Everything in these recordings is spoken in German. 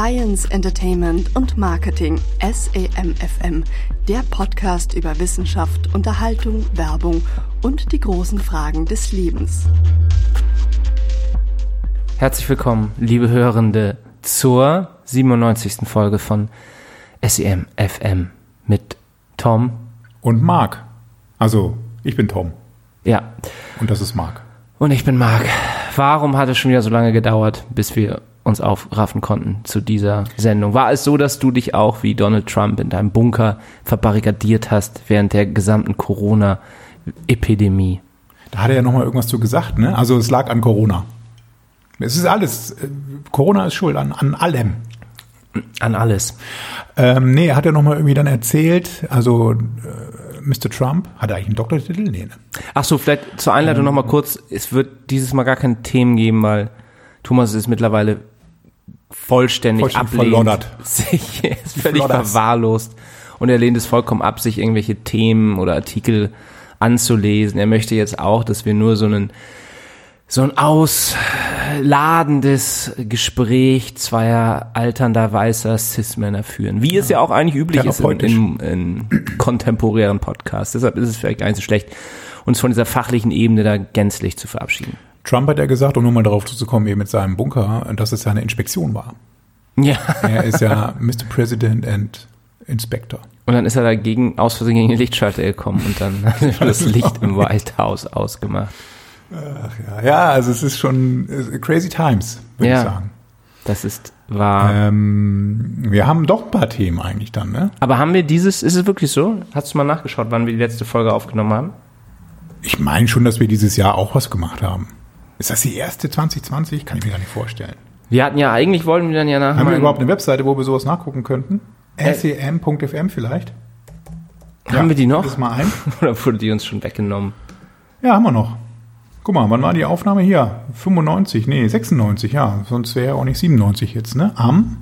Science, Entertainment und Marketing SEMFM, der Podcast über Wissenschaft, Unterhaltung, Werbung und die großen Fragen des Lebens. Herzlich willkommen, liebe Hörende, zur 97. Folge von SEMFM mit Tom und Marc. Also, ich bin Tom. Ja. Und das ist Marc. Und ich bin Marc. Warum hat es schon wieder so lange gedauert, bis wir uns aufraffen konnten zu dieser Sendung? War es so, dass du dich auch wie Donald Trump in deinem Bunker verbarrikadiert hast während der gesamten Corona-Epidemie? Da hat er ja nochmal irgendwas zu gesagt, ne? Also es lag an Corona. Es ist alles, äh, Corona ist schuld an, an allem. An alles. Ähm, nee, hat er nochmal irgendwie dann erzählt, also äh, Mr. Trump, hat er eigentlich einen Doktortitel? Nee, ne? Ach so, vielleicht zur Einleitung ähm, nochmal kurz. Es wird dieses Mal gar keine Themen geben, weil Thomas ist mittlerweile vollständig, vollständig ablehnt. Verloddert. Sich, ist völlig Flodders. verwahrlost. Und er lehnt es vollkommen ab, sich irgendwelche Themen oder Artikel anzulesen. Er möchte jetzt auch, dass wir nur so einen so ein ausladendes Gespräch zweier alternder weißer Cis-Männer führen. Wie es ja auch eigentlich üblich ist in, in, in kontemporären Podcasts. Deshalb ist es vielleicht gar nicht so schlecht, uns von dieser fachlichen Ebene da gänzlich zu verabschieden. Trump hat ja gesagt, um nur mal darauf zu kommen, eben mit seinem Bunker, dass es ja eine Inspektion war. Ja. Er ist ja Mr. President and Inspector. Und dann ist er dagegen aus Versehen gegen den Lichtschalter gekommen und dann hat er das Licht im White House ausgemacht. Ach ja, ja, also es ist schon crazy times, würde ja, ich sagen. Das ist wahr. Ähm, wir haben doch ein paar Themen eigentlich dann, ne? Aber haben wir dieses, ist es wirklich so? Hast du mal nachgeschaut, wann wir die letzte Folge aufgenommen haben? Ich meine schon, dass wir dieses Jahr auch was gemacht haben. Ist das die erste 2020? Kann ich mir gar nicht vorstellen. Wir hatten ja, eigentlich wollten wir dann ja nach. Haben wir überhaupt eine Webseite, wo wir sowas nachgucken könnten? Äh, sem.fm vielleicht? Haben ja, wir die noch? Mal ein. Oder wurde die uns schon weggenommen? Ja, haben wir noch. Guck mal, wann war die Aufnahme hier? 95, nee, 96, ja. Sonst wäre ja auch nicht 97 jetzt, ne? Am,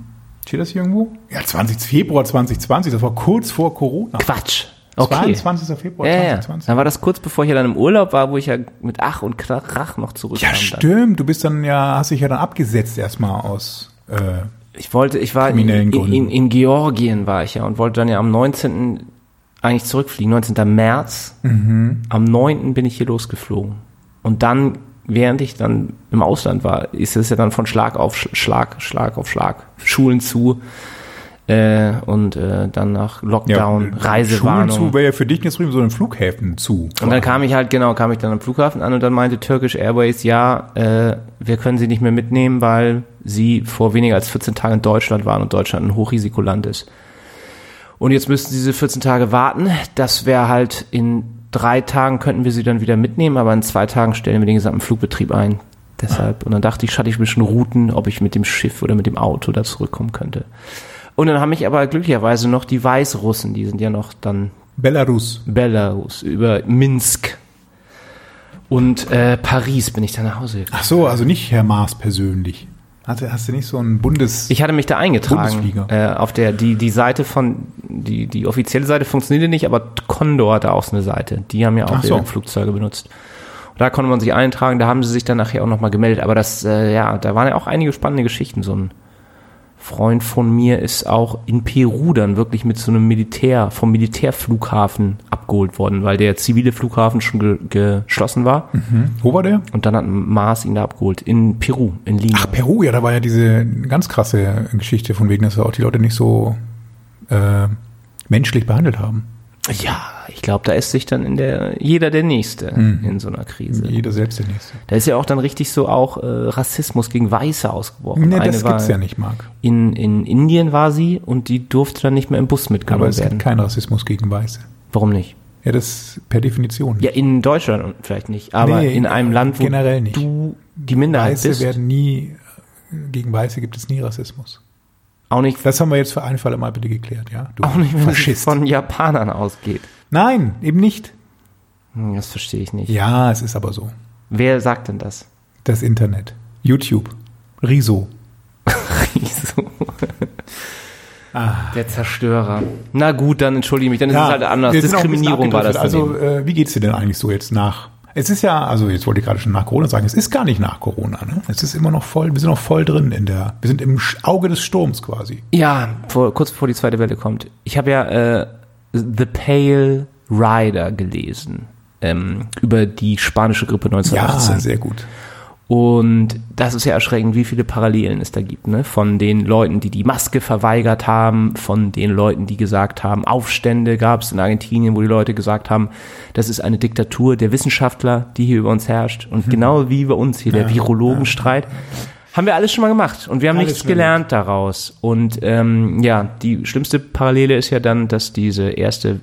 steht das hier irgendwo? Ja, 20. Februar 2020, das war kurz vor Corona. Quatsch. Okay. 22. Februar ja, 2020. Ja. Dann war das kurz bevor ich ja dann im Urlaub war, wo ich ja mit Ach und Krach noch zurückkam. Ja, stimmt. Du bist dann ja, hast dich ja dann abgesetzt erstmal aus. Äh, ich wollte, ich war in, in, in, Georgien war ich ja und wollte dann ja am 19. eigentlich zurückfliegen, 19. März. Mhm. Am 9. bin ich hier losgeflogen. Und dann, während ich dann im Ausland war, ist es ja dann von Schlag auf Schlag, Schlag auf Schlag, Schulen zu äh, und äh, dann nach Lockdown, ja, Reisewarnung. Schulen zu wäre ja für dich jetzt drüben so ein Flughäfen zu. Und dann kam ich halt, genau, kam ich dann am Flughafen an und dann meinte Turkish Airways, ja, äh, wir können sie nicht mehr mitnehmen, weil sie vor weniger als 14 Tagen in Deutschland waren und Deutschland ein Hochrisikoland ist. Und jetzt müssten sie diese 14 Tage warten. Das wäre halt in drei Tagen könnten wir sie dann wieder mitnehmen, aber in zwei Tagen stellen wir den gesamten Flugbetrieb ein. Deshalb. Und dann dachte ich, schatte ich ein bisschen Routen, ob ich mit dem Schiff oder mit dem Auto da zurückkommen könnte. Und dann haben mich aber glücklicherweise noch die Weißrussen, die sind ja noch dann. Belarus. Belarus, über Minsk. Und äh, Paris bin ich dann nach Hause gekommen. Ach so, also nicht Herr Maas persönlich. Hatte, hast du nicht so ein Bundes... Ich hatte mich da eingetragen. Äh, auf der, die, die Seite von, die, die offizielle Seite funktionierte nicht, aber Condor hatte auch so eine Seite. Die haben ja auch so. Flugzeuge benutzt. Und da konnte man sich eintragen, da haben sie sich dann nachher auch nochmal gemeldet. Aber das, äh, ja, da waren ja auch einige spannende Geschichten. So ein Freund von mir ist auch in Peru dann wirklich mit so einem Militär, vom Militärflughafen abgeholt worden, weil der zivile Flughafen schon ge geschlossen war. Mhm. Wo war der? Und dann hat Mars ihn da abgeholt. In Peru, in Lima. Ach, Peru, ja, da war ja diese ganz krasse Geschichte von wegen, dass auch die Leute nicht so äh, menschlich behandelt haben. Ja, ich glaube, da ist sich dann in der jeder der Nächste mhm. in so einer Krise. Jeder selbst der Nächste. Da ist ja auch dann richtig so auch äh, Rassismus gegen Weiße ausgebrochen. Nee, das gibt's ja nicht, Marc. In, in Indien war sie und die durfte dann nicht mehr im Bus mitgenommen werden. Aber es werden. gibt keinen Rassismus gegen Weiße. Warum nicht? Ja, das per Definition. Nicht. Ja, in Deutschland vielleicht nicht, aber nee, in einem Land, wo generell nicht. du die Minderheit Weiße bist. werden nie, gegen Weiße gibt es nie Rassismus. Auch nicht. Das haben wir jetzt für einen Fall mal bitte geklärt, ja? Du auch nicht, wenn es von Japanern ausgeht. Nein, eben nicht. Hm, das verstehe ich nicht. Ja, es ist aber so. Wer sagt denn das? Das Internet. YouTube. Riso. Riso. ah. Der Zerstörer. Na gut, dann entschuldige mich, dann ist ja, es halt anders. Diskriminierung war das. Also, äh, wie geht's dir denn eigentlich so jetzt nach? Es ist ja, also jetzt wollte ich gerade schon nach Corona sagen, es ist gar nicht nach Corona. Ne? Es ist immer noch voll, wir sind noch voll drin in der, wir sind im Auge des Sturms quasi. Ja, vor, kurz bevor die zweite Welle kommt. Ich habe ja äh, The Pale Rider gelesen ähm, über die spanische Grippe 1918. Ja, sehr gut. Und das ist ja erschreckend, wie viele Parallelen es da gibt, ne? Von den Leuten, die die Maske verweigert haben, von den Leuten, die gesagt haben, Aufstände gab es in Argentinien, wo die Leute gesagt haben, das ist eine Diktatur der Wissenschaftler, die hier über uns herrscht. Und genau wie bei uns hier, der. Ja, Virologenstreit, haben wir alles schon mal gemacht und wir haben Alles nichts gelernt daraus. Und ähm, ja, die schlimmste Parallele ist ja dann, dass diese erste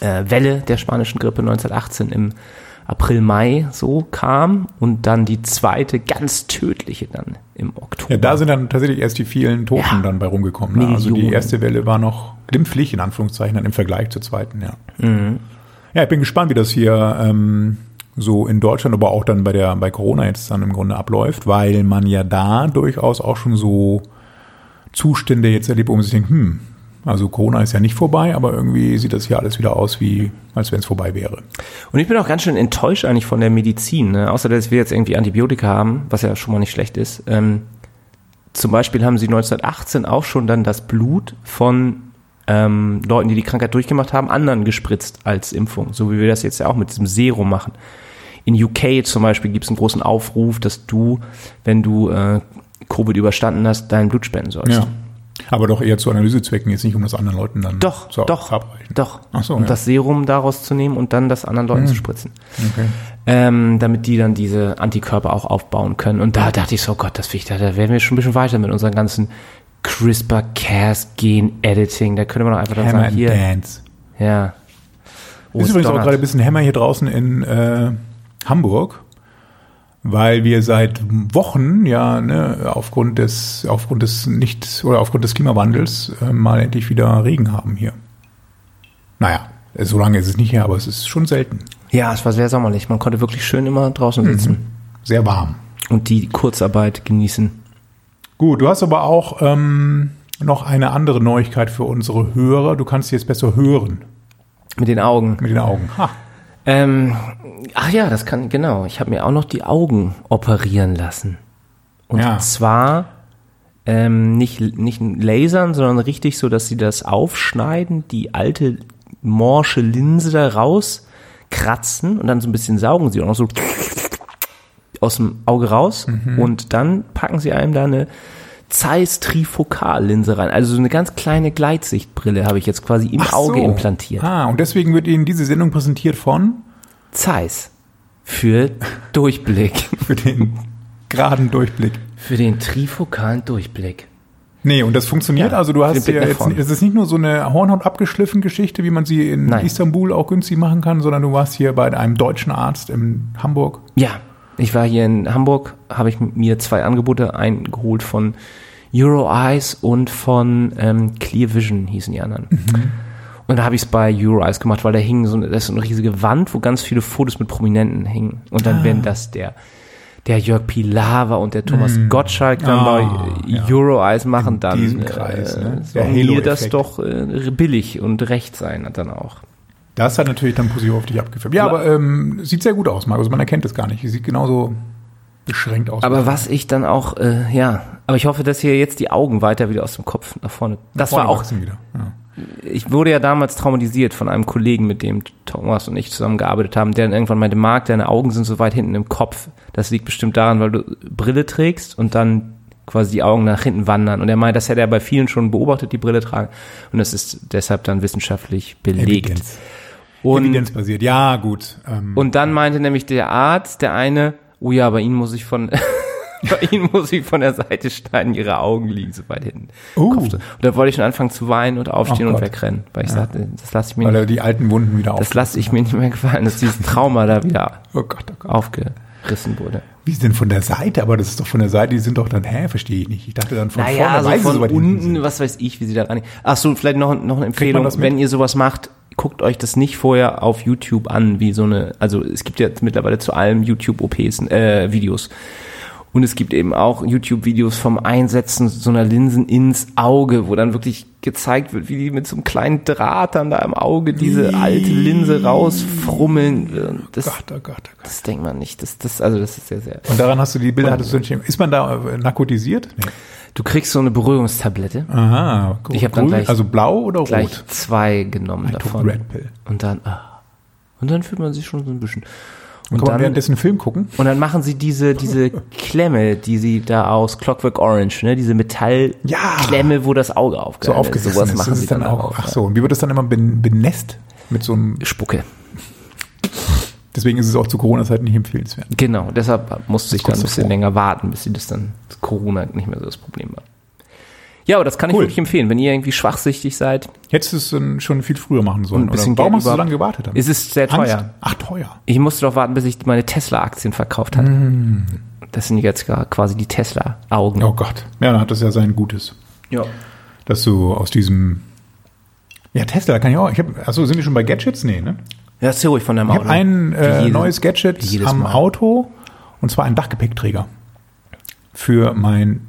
äh, Welle der spanischen Grippe 1918 im April, Mai so kam und dann die zweite ganz tödliche dann im Oktober. Ja, da sind dann tatsächlich erst die vielen Toten Ja. dann bei rumgekommen. Ne? Also die erste Welle war noch glimpflich, in Anführungszeichen, dann im Vergleich zur zweiten, ja. Mhm. Ja, ich bin gespannt, wie das hier ähm, so in Deutschland, aber auch dann bei der bei Corona jetzt dann im Grunde abläuft, weil man ja da durchaus auch schon so Zustände jetzt erlebt, wo man sich denkt, hm, also Corona ist ja nicht vorbei, aber irgendwie sieht das hier alles wieder aus, wie als wenn es vorbei wäre. Und ich bin auch ganz schön enttäuscht eigentlich von der Medizin, ne? außer dass wir jetzt irgendwie Antibiotika haben, was ja schon mal nicht schlecht ist. Ähm, zum Beispiel haben sie 1918 auch schon dann das Blut von ähm, Leuten, die die Krankheit durchgemacht haben, anderen gespritzt als Impfung, so wie wir das jetzt ja auch mit diesem Serum machen. In UK zum Beispiel gibt es einen großen Aufruf, dass du, wenn du äh, Covid überstanden hast, dein Blut spenden sollst. Ja. Aber doch eher zu Analysezwecken, jetzt nicht um das anderen Leuten dann Doch, zu doch, verabreichen. doch. Ach so, um ja. das Serum daraus zu nehmen und dann das anderen Leuten zu spritzen. Okay. ähm, damit die dann diese Antikörper auch aufbauen können. Und da dachte ich so, Gott, das ich, da, werden wir schon ein bisschen weiter mit unseren ganzen CRISPR-Cas-Gen-Editing. Da könnte man doch einfach dann Hammer sagen, hier, Dance. ja. Oh, ist übrigens auch donnert. gerade ein bisschen Hämmer hier draußen in äh, Hamburg, weil wir seit Wochen ja ne, aufgrund des aufgrund des nicht oder aufgrund des Klimawandels äh, mal endlich wieder Regen haben hier. Naja, so lange ist es nicht her, aber es ist schon selten. Ja, es war sehr sommerlich. Man konnte wirklich schön immer draußen sitzen Sehr warm. und die Kurzarbeit genießen. Gut, du hast aber auch ähm, noch eine andere Neuigkeit für unsere Hörer. Du kannst jetzt besser hören Mit den Augen. mit den Augen. Ha. Ähm, ach ja, das kann, genau. Ich habe mir auch noch die Augen operieren lassen. Und Ja. zwar ähm, nicht, nicht lasern, sondern richtig so, dass sie das aufschneiden, die alte morsche Linse da rauskratzen und dann so ein bisschen saugen sie auch noch so aus dem Auge raus und dann packen sie einem da eine Zeiss Trifokallinse rein. Also so eine ganz kleine Gleitsichtbrille habe ich jetzt quasi im Ach Auge so. implantiert. Ah, und deswegen wird Ihnen diese Sendung präsentiert von Zeiss für Durchblick. für den geraden Durchblick. Für den trifokalen Durchblick. Nee, und das funktioniert. Ja, also du hast ja jetzt, es ist nicht nur so eine Hornhaut abgeschliffen Geschichte, wie man sie in Nein. Istanbul auch günstig machen kann, sondern du warst hier bei einem deutschen Arzt in Hamburg. Ja, ich war hier in Hamburg, habe ich mir zwei Angebote eingeholt von Euro Eyes und von ähm, Clear Vision hießen die anderen. Und da habe ich es bei Euro Eyes gemacht, weil da hing so eine, das ist so eine riesige Wand, wo ganz viele Fotos mit Prominenten hingen. Und dann, wenn das der der Jörg Pilawa und der Thomas Gottschalk dann Ah, bei ja. Euro Eyes machen, In dann diesem Kreis, ne? soll Der mir das doch äh, billig und recht sein dann auch. Das hat natürlich dann positiv auf dich abgefärbt. Ja, aber ähm, sieht sehr gut aus, Markus. Man erkennt es gar nicht. Sieht genauso beschränkt aus. Aber was ich dann auch, äh, ja, aber ich hoffe, dass hier jetzt die Augen weiter wieder aus dem Kopf nach vorne. Das Vorne war auch. Ja. ich wurde ja damals traumatisiert von einem Kollegen, mit dem Thomas und ich zusammengearbeitet haben, der dann irgendwann meinte, Marc, deine Augen sind so weit hinten im Kopf. Das liegt bestimmt daran, weil du Brille trägst und dann quasi die Augen nach hinten wandern. Und er meint, das hätte er bei vielen schon beobachtet, die Brille tragen. Und das ist deshalb dann wissenschaftlich belegt. Evidenz. Und, Evidenzbasiert. Ja, gut. Ähm, und dann meinte nämlich der Arzt, der eine, oh ja, bei Ihnen muss ich von, bei Ihnen muss ich von der Seite schneiden, Ihre Augen liegen so weit hinten. Oh. Kopf. Und da wollte ich schon anfangen zu weinen und aufstehen Oh und wegrennen, weil ich sagte, das lasse ich mir weil nicht, er die alten Wunden wieder das auf. lasse ich mir nicht mehr gefallen, dass dieses Trauma da wieder Oh Gott, oh Gott. aufgerissen wurde. Wie ist denn von der Seite? Aber das ist doch von der Seite, die sind doch dann, hä, verstehe ich nicht. Ich dachte dann von Naja, vorne, so weil sie von so unten, sind. was weiß ich, wie sie da rein. Ach so, vielleicht noch, noch eine Empfehlung, das wenn ihr sowas macht, guckt euch das nicht vorher auf YouTube an, wie so eine, also es gibt ja mittlerweile zu allem YouTube-OPs, äh, Videos. Und es gibt eben auch YouTube-Videos vom Einsetzen so einer Linsen ins Auge, wo dann wirklich gezeigt wird, wie die mit so einem kleinen Draht dann da im Auge diese alte Linse rausfrummeln. Das, Gott, oh Gott, oh Gott. das denkt man nicht. Das, das, also das ist sehr, sehr. Und daran hast du die Bilder, hattest du nicht, ist man da narkotisiert? Nee. Du kriegst so eine Beruhigungstablette. Aha, Ich hab dann gleich- also blau oder Gleich rot? zwei genommen I davon. red pill. Und dann, ah. Und dann fühlt man sich schon so ein bisschen. Und Und kann man dann, währenddessen einen Film gucken? und dann machen sie diese, diese Klemme, die sie da aus Clockwork Orange, ne, diese Metallklemme, wo das Auge So aufgehalten ist. aufgesessen Sowas ist. machen Das sie ist dann auch, ach so, und wie wird das dann immer ben- benässt? Mit so einem, Spucke. Deswegen ist es auch zu Corona-Zeiten nicht empfehlenswert. Genau, deshalb musste ich dann ein bisschen davor. länger warten, bis sie das dann Corona nicht mehr so das Problem war. Ja, aber das kann ich Cool. wirklich empfehlen, wenn ihr irgendwie schwachsichtig seid. Hättest du es dann schon viel früher machen sollen? Ein bisschen oder? Warum Geld hast du so lange gewartet? damit? Es ist sehr Angst? teuer. Ach, teuer. Ich musste doch warten, bis ich meine Tesla-Aktien verkauft hatte. Mm. Das sind jetzt quasi die Tesla-Augen. Oh Gott. Ja, dann hat das ja sein Gutes. Ja. Dass du aus diesem, ja, Tesla kann ich auch, ich habe, achso, sind wir schon bei Gadgets? Nee, ne? Ja, erzähl ruhig von deinem Ich Auto. habe ein äh, jedes- neues Gadget am Mal. Auto und zwar ein Dachgepäckträger für mein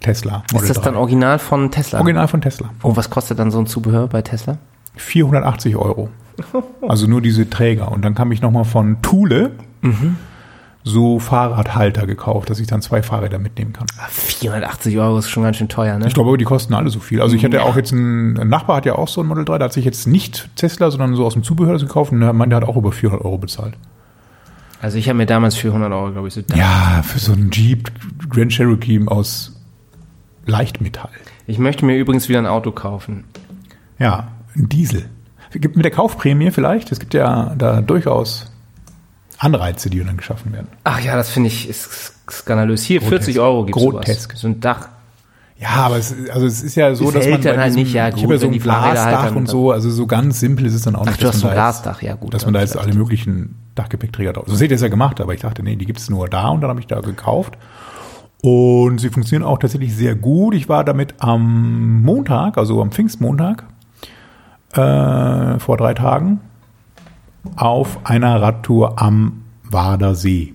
Tesla Ist das dann original von Tesla? Original von Tesla. Oh, was kostet dann so ein Zubehör bei Tesla? 480 Euro. Also nur diese Träger. Und dann kam ich nochmal von Thule Mhm. So Fahrradhalter gekauft, dass ich dann zwei Fahrräder mitnehmen kann. 480 Euro ist schon ganz schön teuer, ne? Ich glaube, die kosten alle so viel. Also ich hatte auch jetzt einen, ein Nachbar hat ja auch so ein Model 3, der hat sich jetzt nicht Tesla, sondern so aus dem Zubehör gekauft und der meinte, der hat auch über 400 Euro bezahlt. Also ich habe mir damals 400 Euro, glaube ich, so Ja, für so einen Jeep Grand Cherokee aus Leichtmetall. Ich möchte mir übrigens wieder ein Auto kaufen. Ja, ein Diesel. Gibt mit der Kaufprämie vielleicht? Es gibt ja da durchaus Anreize, die dann geschaffen werden. Ach ja, das finde ich ist skandalös. Hier, Grotesk. 40 Euro gibt's Grotesk. sowas. So ein Dach. Ja, aber es, also es ist ja so, Es dass hält man dann halt nicht, ja, ich gut, habe ja so ein halt Glasdach dann- und so, also so ganz simpel ist es dann auch nicht. du hast ein Glasdach, ja gut, Dass man da jetzt alle möglichen Dachgepäckträger drauf. So seht ihr es ja gemacht, aber ich dachte, nee, die gibt es nur da und dann habe ich da gekauft. Und sie funktionieren auch tatsächlich sehr gut. Ich war damit am Montag, also am Pfingstmontag, äh, vor drei Tagen, auf einer Radtour am Wader See.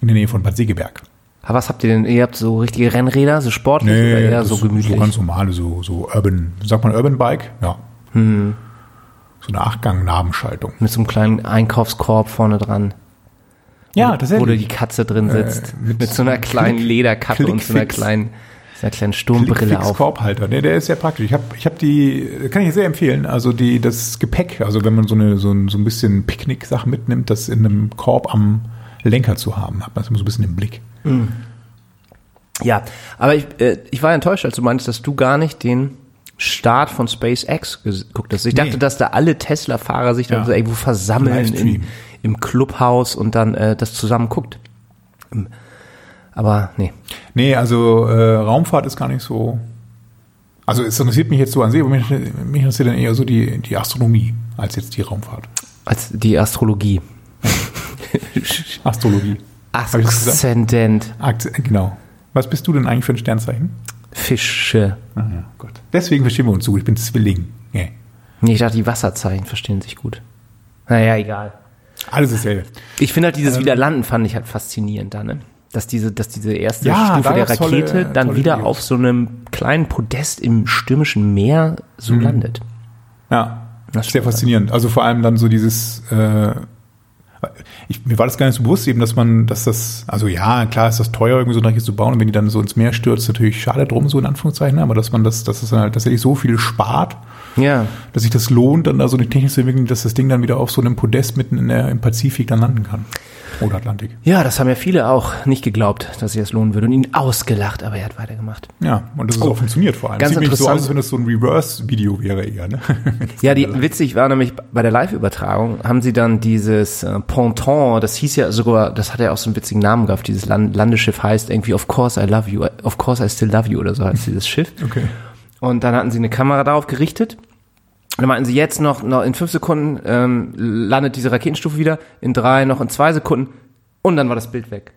In der Nähe von Bad Segeberg. Aber was habt ihr denn? Ihr habt so richtige Rennräder, so sportlich oder eher so gemütlich? So ganz normale, so, so Urban, sagt man Urban Bike? Ja. Hm. So eine Achtgang-Nabenschaltung. Mit so einem kleinen Einkaufskorb vorne dran. Ja, tatsächlich. Wo da die Katze drin sitzt. Äh, mit mit, so einer kleinen Klick- Lederkappe und so einer Klickfix. kleinen, so einer kleinen Sturmbrille auf. Korbhalter, der, der ist sehr praktisch. Ich habe ich hab die, kann ich sehr empfehlen, also die, das Gepäck, also wenn man so, eine, so, ein, so ein bisschen Picknick-Sachen mitnimmt, das in einem Korb am Lenker zu haben, hat man so ein bisschen im Blick. Ja, aber ich, äh, ich war enttäuscht, als du meintest, dass du gar nicht den Start von SpaceX geguckt hast. Ich Nee. dachte, dass da alle Tesla-Fahrer sich dann Ja. so irgendwo versammeln in, im Clubhaus und dann äh, das zusammen guckt. Ähm, Aber nee. Nee, also äh, Raumfahrt ist gar nicht so. Also es interessiert mich jetzt so an sich, aber mich, mich interessiert dann eher so die, die Astronomie als jetzt die Raumfahrt. Als die Astrologie. Astrologie. Aszendent. Genau. Was bist du denn eigentlich für ein Sternzeichen? Fische. Ah, ja, Gott. Deswegen verstehen wir uns so gut. Ich bin Zwilling. Nee. Nee, ich dachte, die Wasserzeichen verstehen sich gut. Naja, egal. Alles dasselbe. Ich finde halt dieses Ähm. Wiederlanden fand ich halt faszinierend da, ne? Dass diese, dass diese erste Ja, Stufe der Rakete tolle- dann tolle wieder Videos. auf so einem kleinen Podest im stürmischen Meer so Mhm. landet. Ja, Das sehr faszinierend. Also vor allem dann so dieses, äh, ich, mir war das gar nicht so bewusst eben, dass man, dass das, also ja, klar ist das teuer, irgendwie so ein Rakete zu bauen und wenn die dann so ins Meer stürzt, natürlich schade drum, so in Anführungszeichen, aber dass man das, dass es dann halt tatsächlich so viel spart, Ja. dass sich das lohnt, dann da so eine Technik zu entwickeln, dass das Ding dann wieder auf so einem Podest mitten in der, im Pazifik dann landen kann. Oder Atlantik. Ja, das haben ja viele auch nicht geglaubt, dass sich das lohnen würde und ihn ausgelacht, aber er hat weitergemacht. Ja, und dass es auch funktioniert vor allem. Oh, ganz Sieht nämlich so aus, interessant. als wenn das so ein Reverse-Video wäre eher, ne? Ja, die witzig war nämlich bei der Live-Übertragung haben sie dann dieses äh, Ponton, das hieß ja sogar, das hat ja auch so einen witzigen Namen gehabt, dieses Land Landesschiff heißt irgendwie Of course I love you, of course I still love you oder so heißt dieses Schiff. Okay. Und dann hatten sie eine Kamera darauf gerichtet. Und dann meinten sie jetzt noch, noch in fünf Sekunden ähm, landet diese Raketenstufe wieder, in drei, noch in zwei Sekunden. Und dann war das Bild weg.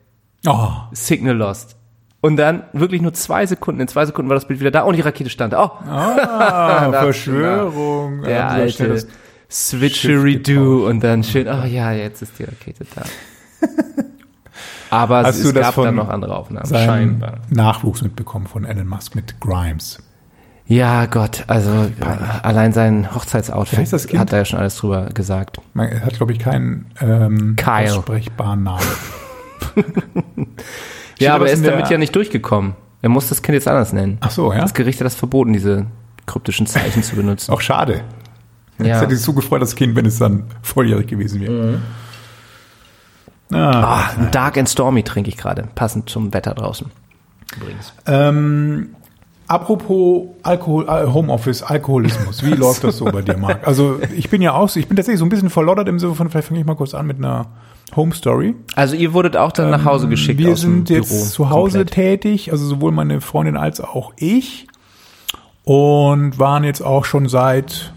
Oh, Signal lost. Und dann wirklich nur zwei Sekunden, in zwei Sekunden war das Bild wieder da und die Rakete stand da. Oh, ah, Verschwörung. der da schnell alte Switcheridoo und dann schön, oh ja, jetzt ist die Rakete da. Aber Hast es, es gab dann noch andere Aufnahmen, scheinbar. Nachwuchs mitbekommen von Elon Musk mit Grimes. Ja, Gott, also allein sein Hochzeitsoutfit hat er ja schon alles drüber gesagt. Man, er hat, glaube ich, keinen ähm, Kyle. aussprechbaren Namen. Ja, aber er ist damit ja nicht durchgekommen. Er muss das Kind jetzt anders nennen. Ach so, ja. Das Gericht hat das verboten, diese kryptischen Zeichen zu benutzen. Auch schade. Ja. Jetzt hätte ich so gefreut, das Kind, wenn es dann volljährig gewesen wäre. Ah, Ah, Dark and Stormy trinke ich gerade, passend zum Wetter draußen. Übrigens. ähm, apropos Alkohol, äh, Homeoffice, Alkoholismus. Wie läuft das so bei dir, Marc? Also ich bin ja auch, ich bin tatsächlich so ein bisschen verloddert im Sinne von, vielleicht fange ich mal kurz an mit einer Home Story. Also ihr wurdet auch dann nach Hause geschickt Ähm, Wir aus dem sind jetzt Büro. zu Hause komplett. tätig, also sowohl meine Freundin als auch ich. Und waren jetzt auch schon seit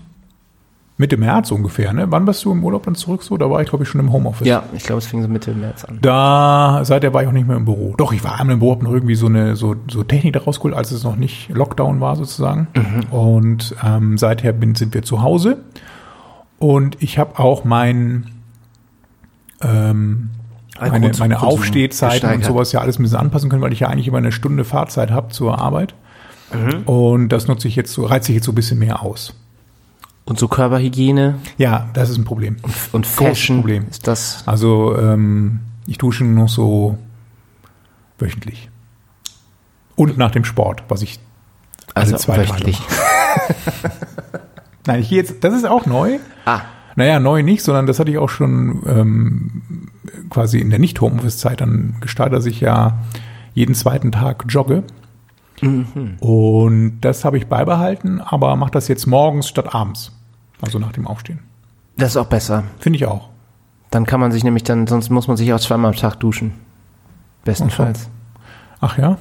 Mitte März ungefähr. Ne? Wann warst du im Urlaub dann zurück? So, da war ich glaube ich schon im Homeoffice. Ja, ich glaube, es fing so Mitte März an. Da, seither war ich auch nicht mehr im Büro. Doch, ich war einmal im Büro, hab noch irgendwie so eine so, so Technik da rausgeholt, als es noch nicht Lockdown war sozusagen. Und ähm, seither bin, sind wir zu Hause. Und ich habe auch mein ähm, meine, meine Aufstehzeiten und sowas ja alles ein bisschen anpassen können, weil ich ja eigentlich immer eine Stunde Fahrzeit habe zur Arbeit. Und das nutze ich jetzt so, reizt sich jetzt so ein bisschen mehr aus. Und so Körperhygiene Ja, das ist ein Problem. und Fashion Problem. ist das. Also ähm, ich dusche nur noch so wöchentlich. Und nach dem Sport, was ich alle Also zwei Tage wöchentlich. Nein, ich gehe jetzt, das ist auch neu. Ah, Naja, neu nicht, sondern das hatte ich auch schon ähm, quasi in der Nicht-Homeoffice-Zeit dann gestartet, dass ich ja jeden zweiten Tag jogge. Mhm. Und das habe ich beibehalten, aber mache das jetzt morgens statt abends. Also nach dem Aufstehen. das ist auch besser. Finde ich auch. Dann kann man sich nämlich dann, sonst muss man sich auch zweimal am Tag duschen. Bestenfalls. Ach ja?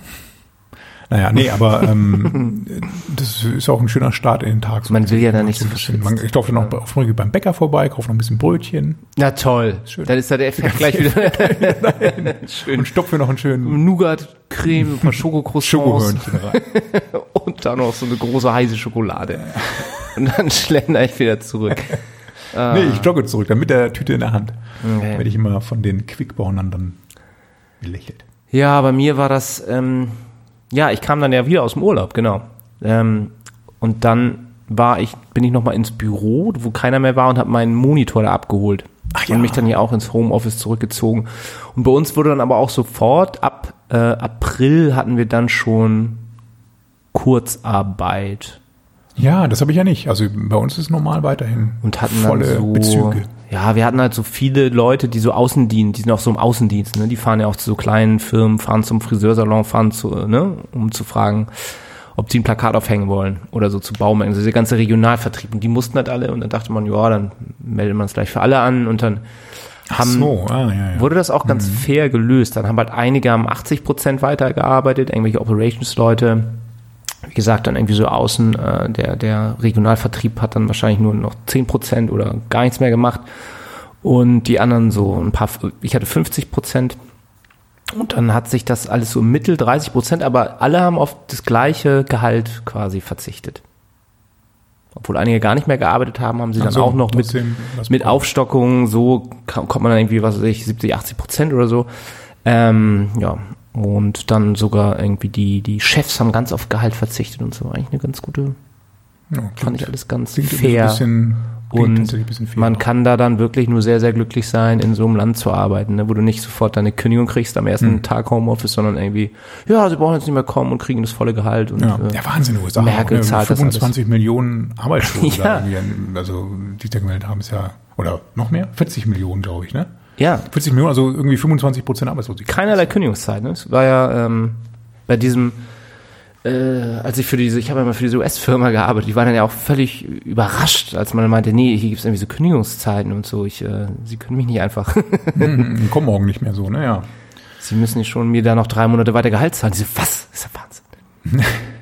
Naja, nee, aber ähm, das ist auch ein schöner Start in den Tag. Man will ja dann nicht so verschwitzt. man, Ich laufe dann auch auf Folge beim Bäcker vorbei, kaufe noch ein bisschen Brötchen Na toll. Schön. Dann ist da der Effekt gleich wieder. Schön. und stopfe noch einen schönen Nougat-Creme, ein paar Schokocroissants Schokohörnchen rein. und dann noch so eine große heiße Schokolade. Und dann schlender ich wieder zurück. Nee, ich jogge zurück, dann mit der Tüte in der Hand. Okay. Werde ich immer von den Quickbornern dann belächelt. Ja, bei mir war das, ähm, ja, ich kam dann ja wieder aus dem Urlaub, genau. Ähm, und dann war ich, bin ich nochmal ins Büro, wo keiner mehr war und habe meinen Monitor da abgeholt. Ach ja. Und mich dann hier auch ins Homeoffice zurückgezogen. Und bei uns wurde dann aber auch sofort, ab äh, April hatten wir dann schon Kurzarbeit. Ja, das habe ich ja nicht. Also bei uns ist normal weiterhin und hatten volle so Bezüge. Ja wir hatten halt so viele Leute die so Außendienst die sind auch so im Außendienst ne die fahren ja auch zu so kleinen Firmen fahren zum Friseursalon fahren zu ne um zu fragen ob die ein Plakat aufhängen wollen oder so zu Baumärkten also der ganze Regionalvertrieb und die mussten halt alle und dann dachte man ja dann meldet man es gleich für alle an und dann haben so, ah, ja, ja. wurde das auch ganz fair gelöst. Dann haben halt einige haben 80 Prozent weitergearbeitet, irgendwelche Operations-Leute. Wie gesagt, dann irgendwie so außen, äh, der, der Regionalvertrieb hat dann wahrscheinlich nur noch 10 Prozent oder gar nichts mehr gemacht. Und die anderen so ein paar, ich hatte 50 Prozent. Und dann hat sich das alles so im Mittel 30 Prozent, aber alle haben auf das gleiche Gehalt quasi verzichtet. Obwohl einige gar nicht mehr gearbeitet haben, haben sie dann so, auch noch mit, mit bekommen. Aufstockung, so kommt man dann irgendwie, was weiß ich, 70, 80 Prozent oder so. Ähm, ja, und dann sogar irgendwie die, die Chefs haben ganz auf Gehalt verzichtet und so. Eigentlich eine ganz gute, ja, fand klingt, ich alles ganz fair. Bisschen, Und fair. man kann da dann wirklich nur sehr, sehr glücklich sein, in so einem Land zu arbeiten, ne, wo du nicht sofort deine Kündigung kriegst am ersten Hm. Tag Homeoffice, sondern irgendwie, ja, sie brauchen jetzt nicht mehr kommen und kriegen das volle Gehalt. Und, Ja, äh, ja Wahnsinn, USA. Merkel auch, ne? zahlt das 25 Millionen Arbeitslose Ja. da irgendwie, also die da gemeldet haben, ist ja, oder noch mehr? 40 Millionen, glaube ich, ne? Ja, 40 Millionen, also irgendwie 25 Prozent Arbeitslosigkeit. keinerlei Kündigungszeit. Ne? Es war ja ähm, bei diesem, äh, als ich für diese, ich habe ja mal für diese US-Firma gearbeitet, die waren dann ja auch völlig überrascht, als man dann meinte, nee, hier gibt es irgendwie so Kündigungszeiten und so. Ich, äh, sie können mich nicht einfach. Mhm, kommen morgen nicht mehr so, ne? Ja. sie müssen schon mir da noch drei Monate weiter Gehalt zahlen. Diese, was? Das ist ja Wahnsinn.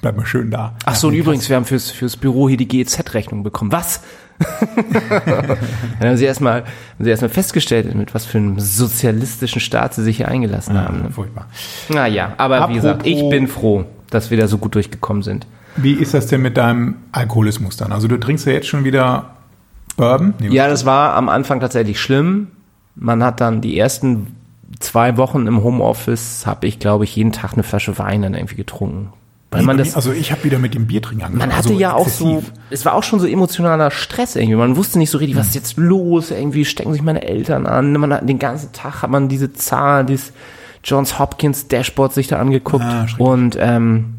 Bleib mal schön da. Ach so, und übrigens, wir haben fürs, fürs Büro hier die GEZ-Rechnung bekommen. Was? dann haben sie erstmal, haben erstmal festgestellt, mit was für einem sozialistischen Staat sie sich hier eingelassen haben. Ja, Ne? furchtbar. Naja, aber Apropos- wie gesagt, ich bin froh, dass wir da so gut durchgekommen sind. Wie ist das denn mit deinem Alkoholismus dann? Also du trinkst ja jetzt schon wieder Bourbon? Nee, Ja, das war am Anfang tatsächlich schlimm. Man hat dann die ersten zwei Wochen im Homeoffice habe ich, glaube ich, jeden Tag eine Flasche Wein dann irgendwie getrunken. Weil man das, also ich habe wieder mit dem Biertrinken angefangen. man hatte also ja auch so, exzessiv. es war auch schon so emotionaler Stress irgendwie. Man wusste nicht so richtig, was ist jetzt los? Irgendwie stecken sich meine Eltern an. Man hat, den ganzen Tag hat man diese Zahlen, dieses Johns Hopkins Dashboard sich da angeguckt. Ah, und ähm,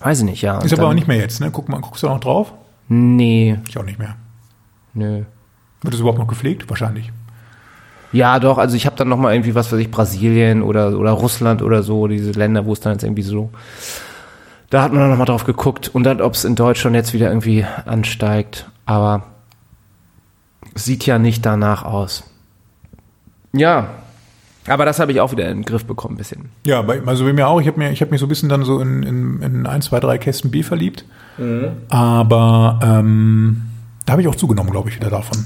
weiß ich nicht, ja. Ist aber auch dann- nicht mehr jetzt, ne? Guck mal, guckst du noch drauf? Nee, Ich auch nicht mehr. nö. Wird es überhaupt noch gepflegt? Wahrscheinlich. Ja, doch, also ich habe dann noch mal irgendwie, was weiß ich, Brasilien oder, oder Russland oder so, diese Länder, wo es dann jetzt irgendwie so, da hat man dann noch mal drauf geguckt und dann, ob es in Deutschland jetzt wieder irgendwie ansteigt, aber sieht ja nicht danach aus. Ja, aber das habe ich auch wieder in den Griff bekommen, ein bisschen. Ja, also bei mir auch. Ich habe mir, ich habe mich so ein bisschen dann so in, in, in ein, zwei, drei Kästen Bier verliebt. Aber ähm, da habe ich auch zugenommen, glaube ich, wieder davon.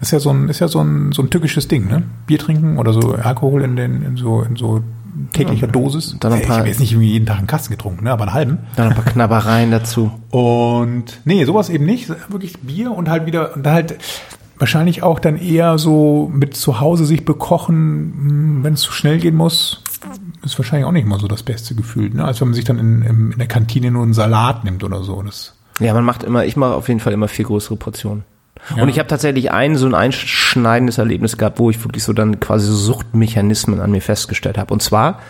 Ist ja so ein, ist ja so ein, so ein tückisches Ding, ne? Bier trinken oder so Alkohol in den, in so, in so täglicher Dosis. dann ein ich paar- habe jetzt nicht irgendwie jeden Tag einen Kasten getrunken, ne? Aber einen halben. Dann ein paar Knabbereien dazu. Und nee, sowas eben nicht. Wirklich Bier und halt wieder, und halt wahrscheinlich auch dann eher so mit zu Hause sich bekochen, wenn es zu schnell gehen muss, ist wahrscheinlich auch nicht mal so das beste Gefühl, ne? als wenn man sich dann in, in, in der Kantine nur einen Salat nimmt oder so. Das, Ja, man macht immer, ich mache auf jeden Fall immer viel größere Portionen. Ja. Und ich habe tatsächlich ein so ein einschneidendes Erlebnis gehabt, wo ich wirklich so dann quasi so Suchtmechanismen an mir festgestellt habe. Und zwar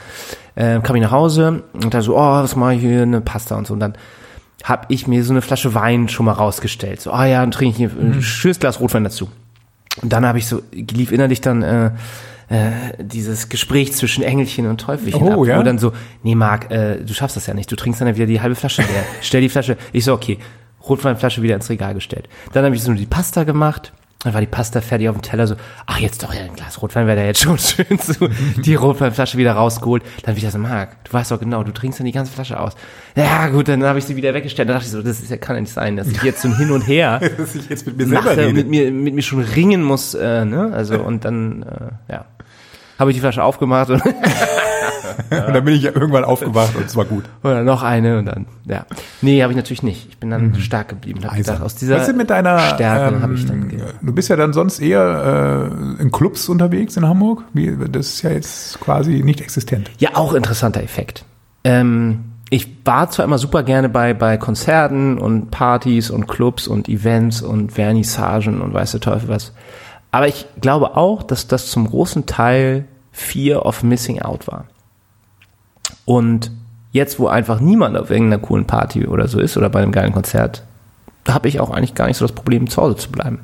äh, kam ich nach Hause und da so, oh, was mache ich hier, eine Pasta und so. Und dann habe ich mir so eine Flasche Wein schon mal rausgestellt. So, ah ja, dann trinke ich hier Mhm. ein schönes Glas Rotwein dazu. Und dann habe ich so, lief innerlich dann äh, äh, dieses Gespräch zwischen Engelchen und Teufelchen Oh, ab, ja? wo dann so, nee Marc, äh, du schaffst das ja nicht, du trinkst dann ja wieder die halbe Flasche leer. Stell die Flasche, ich so, okay, Rotweinflasche wieder ins Regal gestellt. Dann habe ich so die Pasta gemacht, dann war die Pasta fertig auf dem Teller, so, ach jetzt doch ja ein Glas Rotwein wäre da jetzt schon schön so, die Rotweinflasche wieder rausgeholt. Dann wieder so, Marc, du weißt doch genau, du trinkst dann die ganze Flasche aus. Ja gut, dann habe ich sie wieder weggestellt, dann dachte ich so, das ist ja, kann ja nicht sein, dass ich jetzt so ein Hin und Her dass ich jetzt mit mir mache, mit mir, mit mir schon ringen muss, äh, ne? Also und dann, äh, ja, habe ich die Flasche aufgemacht und, Und dann bin ich ja irgendwann aufgewacht und es war gut. oder noch eine und dann, ja. Nee, habe ich natürlich nicht. Ich bin dann stark geblieben. Hab Eisern. gedacht, aus dieser Was ist mit deiner Stärke ähm, habe ich dann. Ge Du bist ja dann sonst eher äh, in Clubs unterwegs in Hamburg. Wie, das ist ja jetzt quasi nicht existent. ja, auch interessanter Effekt. Ähm, ich war zwar immer super gerne bei, bei Konzerten und Partys und Clubs und Events und Vernissagen und weiß der Teufel was. Aber ich glaube auch, dass das zum großen Teil Fear of Missing Out war. Und jetzt, wo einfach niemand auf irgendeiner coolen Party oder so ist oder bei einem geilen Konzert, da habe ich auch eigentlich gar nicht so das Problem, zu Hause zu bleiben.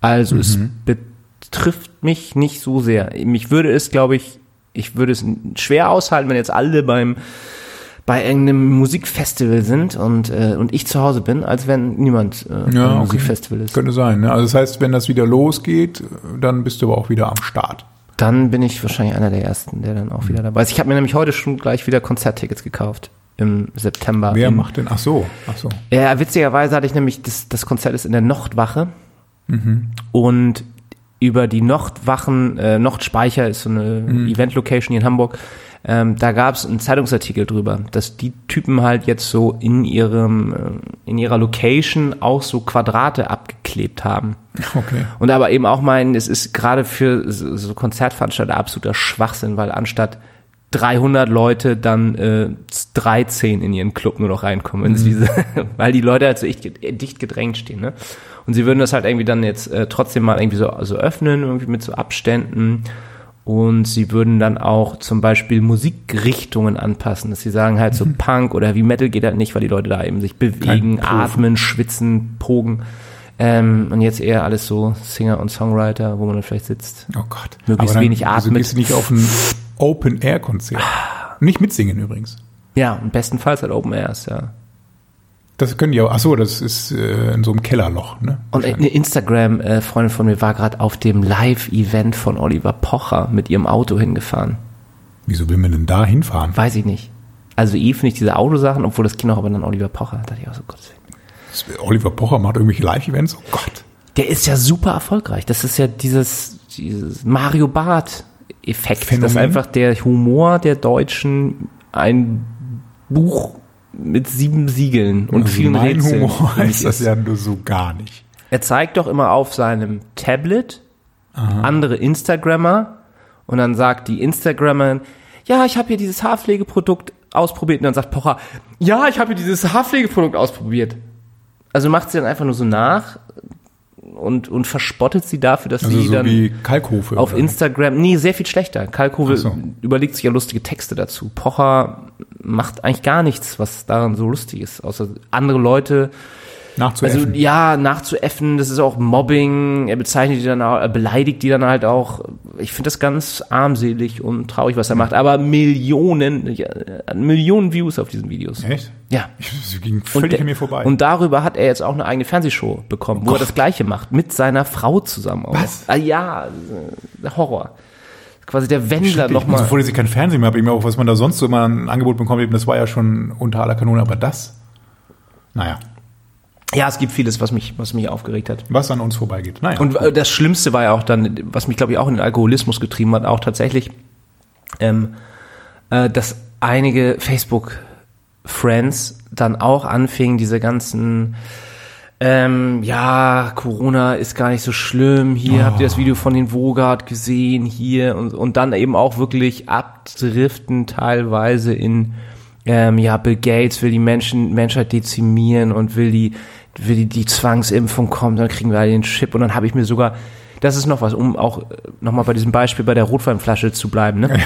Also es betrifft mich nicht so sehr. Mich würde es, glaube ich, ich würde es schwer aushalten, wenn jetzt alle beim bei irgendeinem Musikfestival sind und äh, und ich zu Hause bin, als wenn niemand äh, beim okay. Musikfestival ist. Könnte sein. Ne? Also das heißt, wenn das wieder losgeht, dann bist du aber auch wieder am Start. Dann bin ich wahrscheinlich einer der ersten, der dann auch wieder dabei ist. Ich habe mir nämlich heute schon gleich wieder Konzerttickets gekauft im September. Wer macht denn? Ach so, ach so. Ja, witzigerweise hatte ich nämlich, das, das Konzert ist in der Nochtwache und über die Nochtwachen, äh, Nochtspeicher ist so eine Event-Location hier in Hamburg, ähm, da gab es einen Zeitungsartikel drüber, dass die Typen halt jetzt so in ihrem, äh, in ihrer Location auch so Quadrate abgeklebt haben. Okay. Und aber eben auch meinen, es ist gerade für so Konzertveranstalter absoluter Schwachsinn, weil anstatt 300 Leute dann äh, 13 in ihren Club nur noch reinkommen, sie diese, weil die Leute halt so echt, dicht gedrängt stehen. Ne? Und sie würden das halt irgendwie dann jetzt äh, trotzdem mal irgendwie so, so öffnen, irgendwie mit so Abständen. Und sie würden dann auch zum Beispiel Musikrichtungen anpassen, dass sie sagen halt so Punk oder wie Metal geht halt nicht, weil die Leute da eben sich bewegen, atmen, schwitzen, pogen. Ähm, und jetzt eher alles so Singer und Songwriter, wo man dann vielleicht sitzt. Oh Gott. Möglichst dann, wenig Also atmet. gehst du nicht auf ein Open-Air-Konzert. Nicht mitsingen übrigens. Ja, und bestenfalls halt Open Airs, ja. Das können die auch. Ach so, das ist äh, in so einem Kellerloch, ne? Und eine Instagram-Freundin von mir war gerade auf dem Live-Event von Oliver Pocher mit ihrem Auto hingefahren. Wieso will man denn da hinfahren? Weiß ich nicht. Also eh finde ich diese Autosachen, obwohl das Kino aber dann Oliver Pocher, da dachte ich auch so, Gott. Oliver Pocher macht irgendwelche Live-Events? Oh Gott. Der ist ja super erfolgreich. Das ist ja dieses, dieses Mario Bart-Effekt, Phänomen. dass einfach der Humor der Deutschen ein Buch mit sieben Siegeln und Also vielen mein Rätseln Humor heißt das ist. ja nur so gar nicht. Er zeigt doch immer auf seinem Tablet andere Instagrammer Und dann sagt die Instagrammerin, ja, ich habe hier dieses Haarpflegeprodukt ausprobiert. Und dann sagt Pocher, ja, ich habe hier dieses Haarpflegeprodukt ausprobiert. Also macht sie dann einfach nur so nach und, und verspottet sie dafür, dass Also sie so dann Kalkhofe. auf oder? Instagram, nee, sehr viel schlechter. Kalkove Ach so. überlegt sich ja lustige Texte dazu. Pocher macht eigentlich gar nichts, was daran so lustig ist, außer andere Leute Nachzuäffen. also ja, nachzuäffen, das ist auch Mobbing, er bezeichnet die dann auch, er beleidigt die dann halt auch. Ich finde das ganz armselig und traurig, was er macht. Aber Millionen, ja, Millionen Views auf diesen Videos. Echt? Ja. Ich, sie ging völlig der- an mir vorbei. Und darüber hat er jetzt auch eine eigene Fernsehshow bekommen, wo er das Gleiche macht, mit seiner Frau zusammen. Auch. Was? Ah, ja, Horror. Quasi der Wendler ich muss nochmal. vor, dass ich kein Fernsehen mehr habe, eben auch, was man da sonst so immer ein Angebot bekommt, eben, das war ja schon unter aller Kanone, aber das, naja, Ja, es gibt vieles, was mich, was mich aufgeregt hat. was an uns vorbeigeht. Naja, Und äh, das Schlimmste war ja auch dann, was mich, glaube ich, auch in den Alkoholismus getrieben hat, auch tatsächlich, ähm, äh, dass einige Facebook-Friends dann auch anfingen, diese ganzen, ähm, ja, Corona ist gar nicht so schlimm, hier habt ihr das Video von den Vogart gesehen, hier und, und dann eben auch wirklich abdriften teilweise in, ähm, ja, Bill Gates will die Menschen, Menschheit dezimieren und will die, will die, die Zwangsimpfung kommen, dann kriegen wir alle den Chip und dann habe ich mir sogar, das ist noch was, um auch nochmal bei diesem Beispiel bei der Rotweinflasche zu bleiben, ne?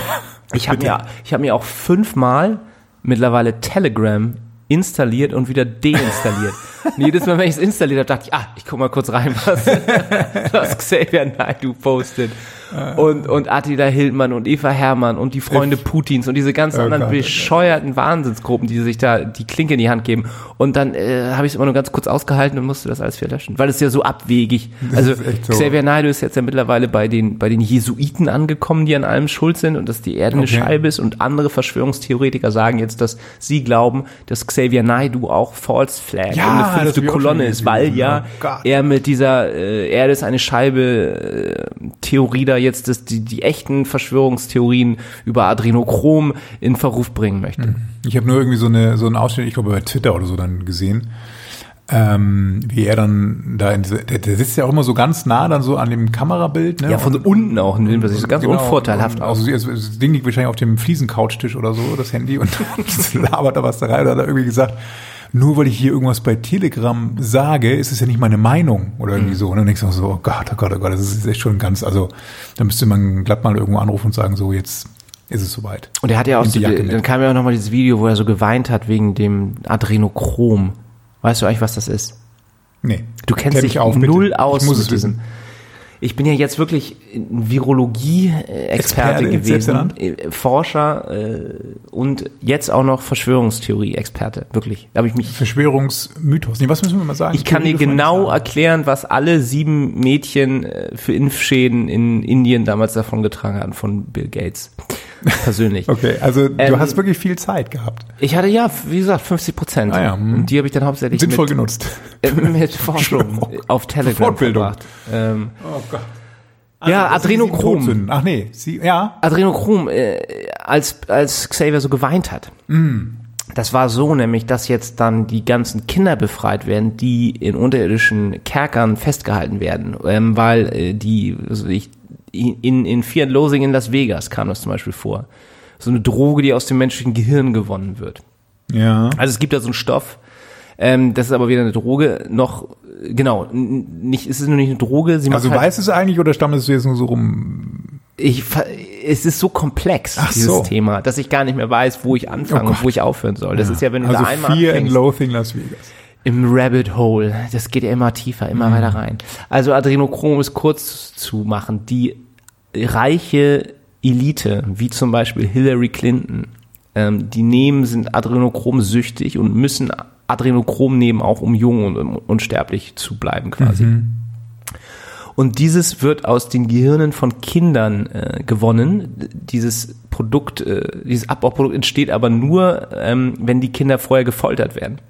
Ich habe mir, ich habe mir auch fünfmal mittlerweile Telegram installiert und wieder deinstalliert. und jedes Mal, wenn ich es installiert habe, dachte ich, ah, ich guck mal kurz rein, was, was Xavier Naidoo postet. Und, und Attila Hildmann und Eva Hermann und die Freunde Putins und diese ganzen Oh anderen Gott. bescheuerten Wahnsinnsgruppen, die sich da die Klinke in die Hand geben. Und dann äh, habe ich es immer nur ganz kurz ausgehalten und musste das alles wieder löschen, weil es ja so abwegig. Also so. Xavier Naidoo ist jetzt ja mittlerweile bei den bei den Jesuiten angekommen, die an allem schuld sind und dass die Erde eine Okay. Scheibe ist und andere Verschwörungstheoretiker sagen jetzt, dass sie glauben, dass Xavier Naidoo auch False Flag Ja, und eine fünfte ich Kolonne ist, weil ja Oh er mit dieser äh, Erde ist eine Scheibe äh, Theorie da jetzt dass die die echten Verschwörungstheorien über Adrenochrom in Verruf bringen möchte. Ich habe nur irgendwie so eine so einen Ausschnitt, ich glaube bei Twitter oder so dann gesehen, ähm, wie er dann da in diese, der, der sitzt ja auch immer so ganz nah dann so an dem Kamerabild, ne? Ja, von Und- unten auch, man sich so ganz Genau, unvorteilhaft und. Also also das Ding liegt wahrscheinlich auf dem Fliesencouchtisch oder so, das Handy, und labert da was da rein oder hat er irgendwie gesagt, nur weil ich hier irgendwas bei Telegram sage, ist es ja nicht meine Meinung oder Mhm. irgendwie so. Und dann denkst du so, oh Gott, oh Gott, oh Gott, das ist echt schon ganz, also da müsste man glatt mal irgendwo anrufen und sagen, so jetzt ist es soweit. Und er hat ja auch, so, dann kam ja auch nochmal dieses Video, wo er so geweint hat wegen dem Adrenochrom. Weißt du eigentlich, was das ist? Nee. Du kennst dich auf, bitte. null aus Ich muss mit es wissen. Ich bin ja jetzt wirklich ein Virologie-Experte Experte, gewesen, äh, Forscher äh, und jetzt auch noch Verschwörungstheorie-Experte, wirklich. Da habe ich mich Verschwörungsmythos. Nee, was müssen wir mal sagen? ich kann dir genau erklären, was alle sieben Mädchen äh, für Impfschäden in Indien damals davon getragen hatten von Bill Gates. Persönlich. Okay, also du Ähm, hast wirklich viel Zeit gehabt. Ich hatte ja, wie gesagt, 50 Prozent. Ah ja, hm. Und die habe ich dann hauptsächlich Sinnvoll mit, genutzt. äh, mit Forschung auf Telegram Fortbildung. verbracht. Ähm, Oh Gott. ja, sie sieben Adrenochrom. Ach nee, sie, ja. Adrenochrom, äh, als, als Xavier so geweint hat. Das war so nämlich, dass jetzt dann die ganzen Kinder befreit werden, die in unterirdischen Kerkern festgehalten werden, ähm, weil äh, die, also ich, in, in Fear and Loathing in Las Vegas kam das zum Beispiel vor. So eine Droge, die aus dem menschlichen Gehirn gewonnen wird. Ja. Also es gibt da so einen Stoff, ähm, das ist aber weder eine Droge noch, genau, nicht, es ist nur nicht eine Droge, sie Also halt, weißt du es eigentlich oder stammelst du jetzt nur so rum? ich, es ist so komplex, Ach dieses so. Thema, dass ich gar nicht mehr weiß, wo ich anfange Oh und wo ich aufhören soll. Das ist ja, wenn du also da einmal Fear and Loathing Las Vegas. im Rabbit Hole, das geht ja immer tiefer, immer Mhm. weiter rein. Also Adrenochrom ist kurz zu machen, die reiche Elite, wie zum Beispiel Hillary Clinton, ähm, die nehmen, sind Adrenochrom-süchtig und müssen Adrenochrom nehmen, auch um jung und um unsterblich zu bleiben quasi. Mhm. Und dieses wird aus den Gehirnen von Kindern äh, gewonnen. Dieses Produkt, äh, dieses Abbauprodukt entsteht aber nur, ähm, wenn die Kinder vorher gefoltert werden.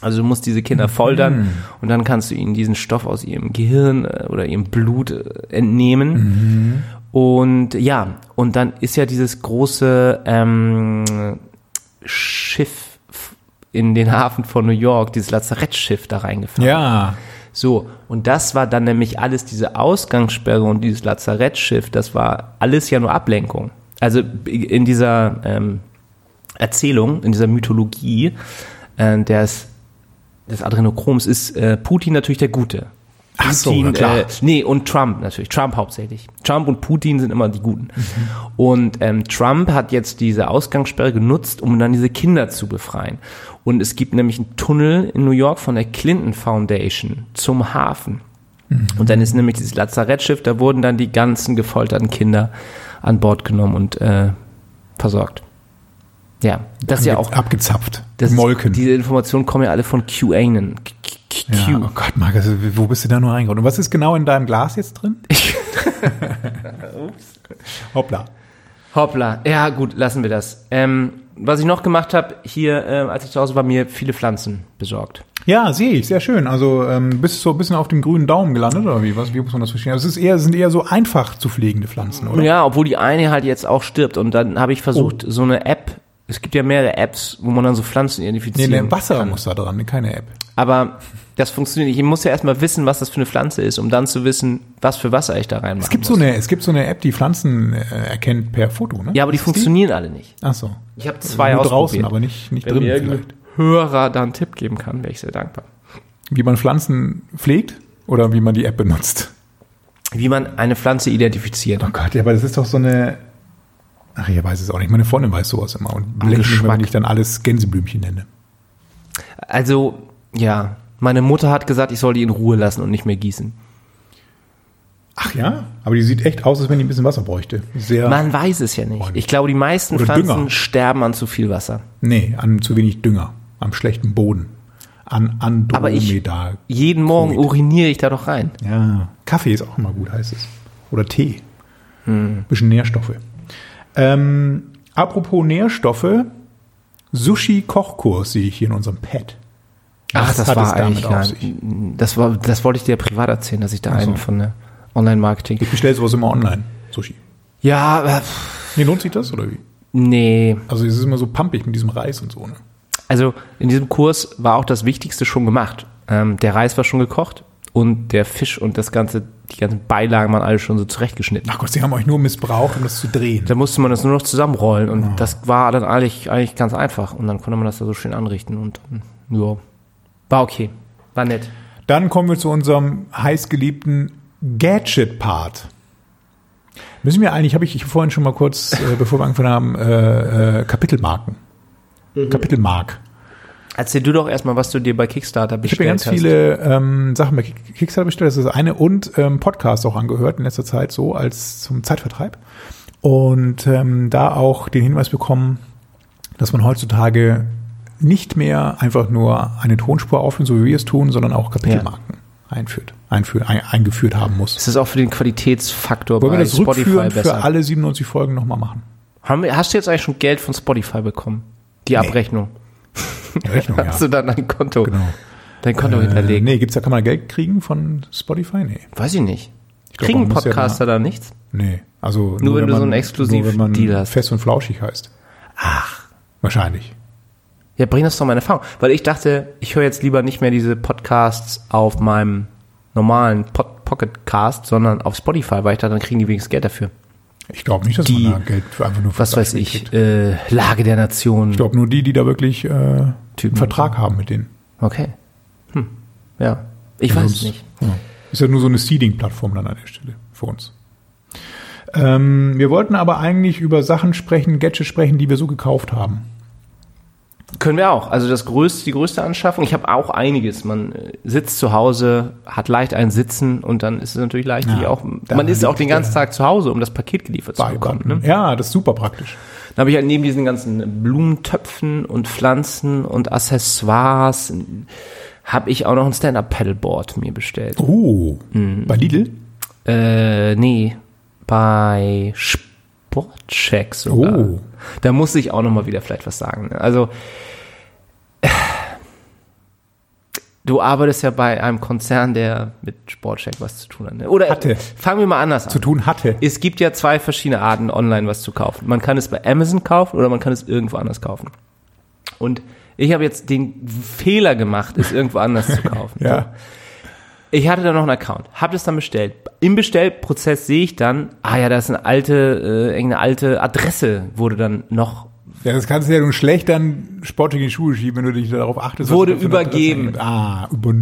Also du musst diese Kinder foltern und dann kannst du ihnen diesen Stoff aus ihrem Gehirn äh, oder ihrem Blut äh, entnehmen. Und ja, und dann ist ja dieses große ähm, Schiff in den Hafen von New York, dieses Lazarettschiff da reingefahren. Ja. So, und das war dann nämlich alles, diese Ausgangssperre und dieses Lazarettschiff, das war alles ja nur Ablenkung. Also in dieser ähm, Erzählung, in dieser Mythologie äh, des, des Adrenochroms ist äh, Putin natürlich der Gute. Ach so, Putin, klar. Äh, nee, und Trump natürlich. Trump hauptsächlich. Trump und Putin sind immer die Guten. Mhm. Und ähm, Trump hat jetzt diese Ausgangssperre genutzt, um dann diese Kinder zu befreien. Und es gibt nämlich einen Tunnel in New York von der Clinton Foundation zum Hafen. Mhm. Und dann ist nämlich dieses Lazarettschiff, da wurden dann die ganzen gefolterten Kinder an Bord genommen und äh, versorgt. Ja, das ist ja auch. abgezapft. Das Molken. Ist, diese Informationen kommen ja alle von QAnon. Q- ja, oh Gott, Marc, also, wo bist du da nur reingekommen? Und was ist genau in deinem Glas jetzt drin? Hoppla. Hoppla. Ja, gut, lassen wir das. Ähm, was ich noch gemacht habe, hier, äh, als ich zu Hause war, mir viele Pflanzen besorgt. Ja, sehe ich, sehr schön. Also ähm, bist du so ein bisschen auf dem grünen Daumen gelandet oder wie? Was, wie muss man das verstehen? Also es ist eher, sind eher so einfach zu pflegende Pflanzen, oder? Ja, obwohl die eine halt jetzt auch stirbt. Und dann habe ich versucht, so eine App, es gibt ja mehrere Apps, wo man dann so Pflanzen Nee, identifizieren ne, Wasser kann. muss da dran, keine App. Aber das funktioniert nicht. Ich muss ja erstmal wissen, was das für eine Pflanze ist, um dann zu wissen, was für Wasser ich da reinmache. Es gibt so eine, es gibt so eine App, die Pflanzen äh, erkennt per Foto, ne? Ja, aber die Ist funktionieren alle nicht. Ach so. Ich habe zwei Nur ausprobiert. draußen, aber nicht, nicht Wenn drin mir irgendein vielleicht. Hörer da einen Tipp geben kann, wäre ich sehr dankbar. Wie man Pflanzen pflegt oder wie man die App benutzt. Wie man eine Pflanze identifiziert. Oh Gott, ja, aber das ist doch so eine. Ach, ich weiß es auch nicht. Meine Freundin weiß sowas immer und blende mich, wenn ich dann alles Gänseblümchen nenne. Also, ja, meine Mutter hat gesagt, ich soll die in Ruhe lassen und nicht mehr gießen. Ach ja? Aber die sieht echt aus, als wenn die ein bisschen Wasser bräuchte. Sehr. Man weiß es ja nicht. Ich glaube, die meisten Oder Pflanzen Dünger. sterben an zu viel Wasser. Nee, an zu wenig Dünger. Am schlechten Boden. An Aber ich- Andromeda. Jeden Morgen Covid. uriniere ich da doch rein. Ja. Kaffee ist auch immer gut, heißt es. Oder Tee. Hm. Bisschen Nährstoffe. Ähm, apropos Nährstoffe. Sushi-Kochkurs sehe ich hier in unserem Pad. Ach, Was das hat war eigentlich, sich? das war, das wollte ich dir privat erzählen, dass ich da Ach so. einen von der Online-Marketing. Ich bestelle sowas immer online. Sushi. Ja, äh, Nee, lohnt sich das oder wie? nee. Also es ist immer so pumpig mit diesem Reis und so, ne? Also in diesem Kurs war auch das Wichtigste schon gemacht. Ähm, der Reis war schon gekocht und der Fisch und das ganze, die ganzen Beilagen waren alle schon so zurechtgeschnitten. Ach Gott, sie haben euch nur missbraucht, um das zu drehen. Da musste man das nur noch zusammenrollen und das war dann eigentlich, eigentlich ganz einfach. Und dann konnte man das da so schön anrichten und ja, war okay. War nett. Dann kommen wir zu unserem heißgeliebten Gadget-Part. Müssen wir eigentlich, habe ich vorhin schon mal kurz, äh, bevor wir angefangen haben, äh, äh, Kapitelmarken. Mhm. Kapitelmark. Erzähl du doch erstmal, was du dir bei Kickstarter Ich habe bestellt ja ganz hast. viele ähm, Sachen bei Kick- Kickstarter bestellt, das ist das eine, und ähm, Podcast auch angehört in letzter Zeit so als zum Zeitvertreib. Und ähm, da auch den Hinweis bekommen, dass man heutzutage nicht mehr einfach nur eine Tonspur aufnimmt, so wie wir es tun, sondern auch Kapitelmarken einführt, einführt, ein, eingeführt haben muss. Das ist auch für den Qualitätsfaktor Wollen wir bei das Spotify besser. für alle 97 Folgen nochmal machen? Haben wir, hast du jetzt eigentlich schon Geld von Spotify bekommen? Die Abrechnung. Rechnung, ja. Hast du dann dein Konto, Genau. dein Konto Äh, hinterlegt? nee, gibt's da, kann man Geld kriegen von Spotify? Nee. Weiß ich nicht. glaub, Kriegen muss ja Podcaster da nichts? Nee. Also Nur wenn du so einen man- Exklusiv- nur wenn man Deal hast. fest und flauschig heißt. Ach. Wahrscheinlich. Ja, bring das doch mal in Erfahrung. Weil ich dachte, ich höre jetzt lieber nicht mehr diese Podcasts auf meinem normalen Pod Pocketcast, sondern auf Spotify, weil ich dachte, dann kriegen die wenigstens Geld dafür. Ich glaube nicht, dass Die- man da Geld für einfach nur für Was weiß ich, äh, Lage der Nation. Ich glaube nur die, die da wirklich äh, einen. Vertrag haben mit denen. Okay. Hm. Ja. Ich weiß es nicht. Ja. Ist ja nur so eine Seeding-Plattform dann an der Stelle für uns. Ähm, wir wollten aber eigentlich über Sachen sprechen, Gadgets sprechen, die wir so gekauft haben. Können wir auch. Also das größte, die größte Anschaffung. Ich habe auch einiges. Man äh, sitzt zu Hause, hat leicht ein Sitzen und dann ist es natürlich leicht, Ja, auch. Man ist auch den ganzen Tag zu Hause, um das Paket geliefert zu bekommen. Ne? Ja, das ist super praktisch. Dann habe ich halt neben diesen ganzen Blumentöpfen und Pflanzen und Accessoires habe ich auch noch ein Stand-Up-Paddleboard mir bestellt. Oh, Mhm. bei Lidl? Äh, nee, bei Sportcheck sogar. Oh. Da muss ich auch noch mal wieder vielleicht was sagen. ne? Also du arbeitest ja bei einem Konzern, der mit Sportcheck was zu tun hat. Ne? Oder Hatte. fangen wir mal anders an. Zu tun hatte. Es gibt ja zwei verschiedene Arten, online was zu kaufen. Man kann es bei Amazon kaufen oder man kann es irgendwo anders kaufen. Und ich habe jetzt den Fehler gemacht, es irgendwo anders zu kaufen. Ja. Ich hatte da noch einen Account, habe das dann bestellt. Im Bestellprozess sehe ich dann, ah ja, da ist eine alte, äh, irgendeine alte Adresse wurde dann noch Ja, das kannst du ja nun schlecht dann sportlich in die Schuhe schieben, wenn du dich darauf achtest. Wurde übergeben. Ah, über,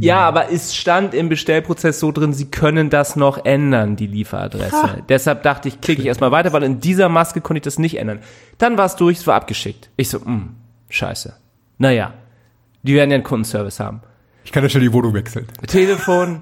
Ja, aber es stand im Bestellprozess so drin, sie können das noch ändern, die Lieferadresse. Deshalb dachte ich, klicke ich erstmal weiter, weil in dieser Maske konnte ich das nicht ändern. Dann war es durch, es war abgeschickt. Ich so, mh, scheiße. Naja, die werden ja einen Kundenservice haben. Ich kann ja schnell die Wohnung wechseln. Telefon,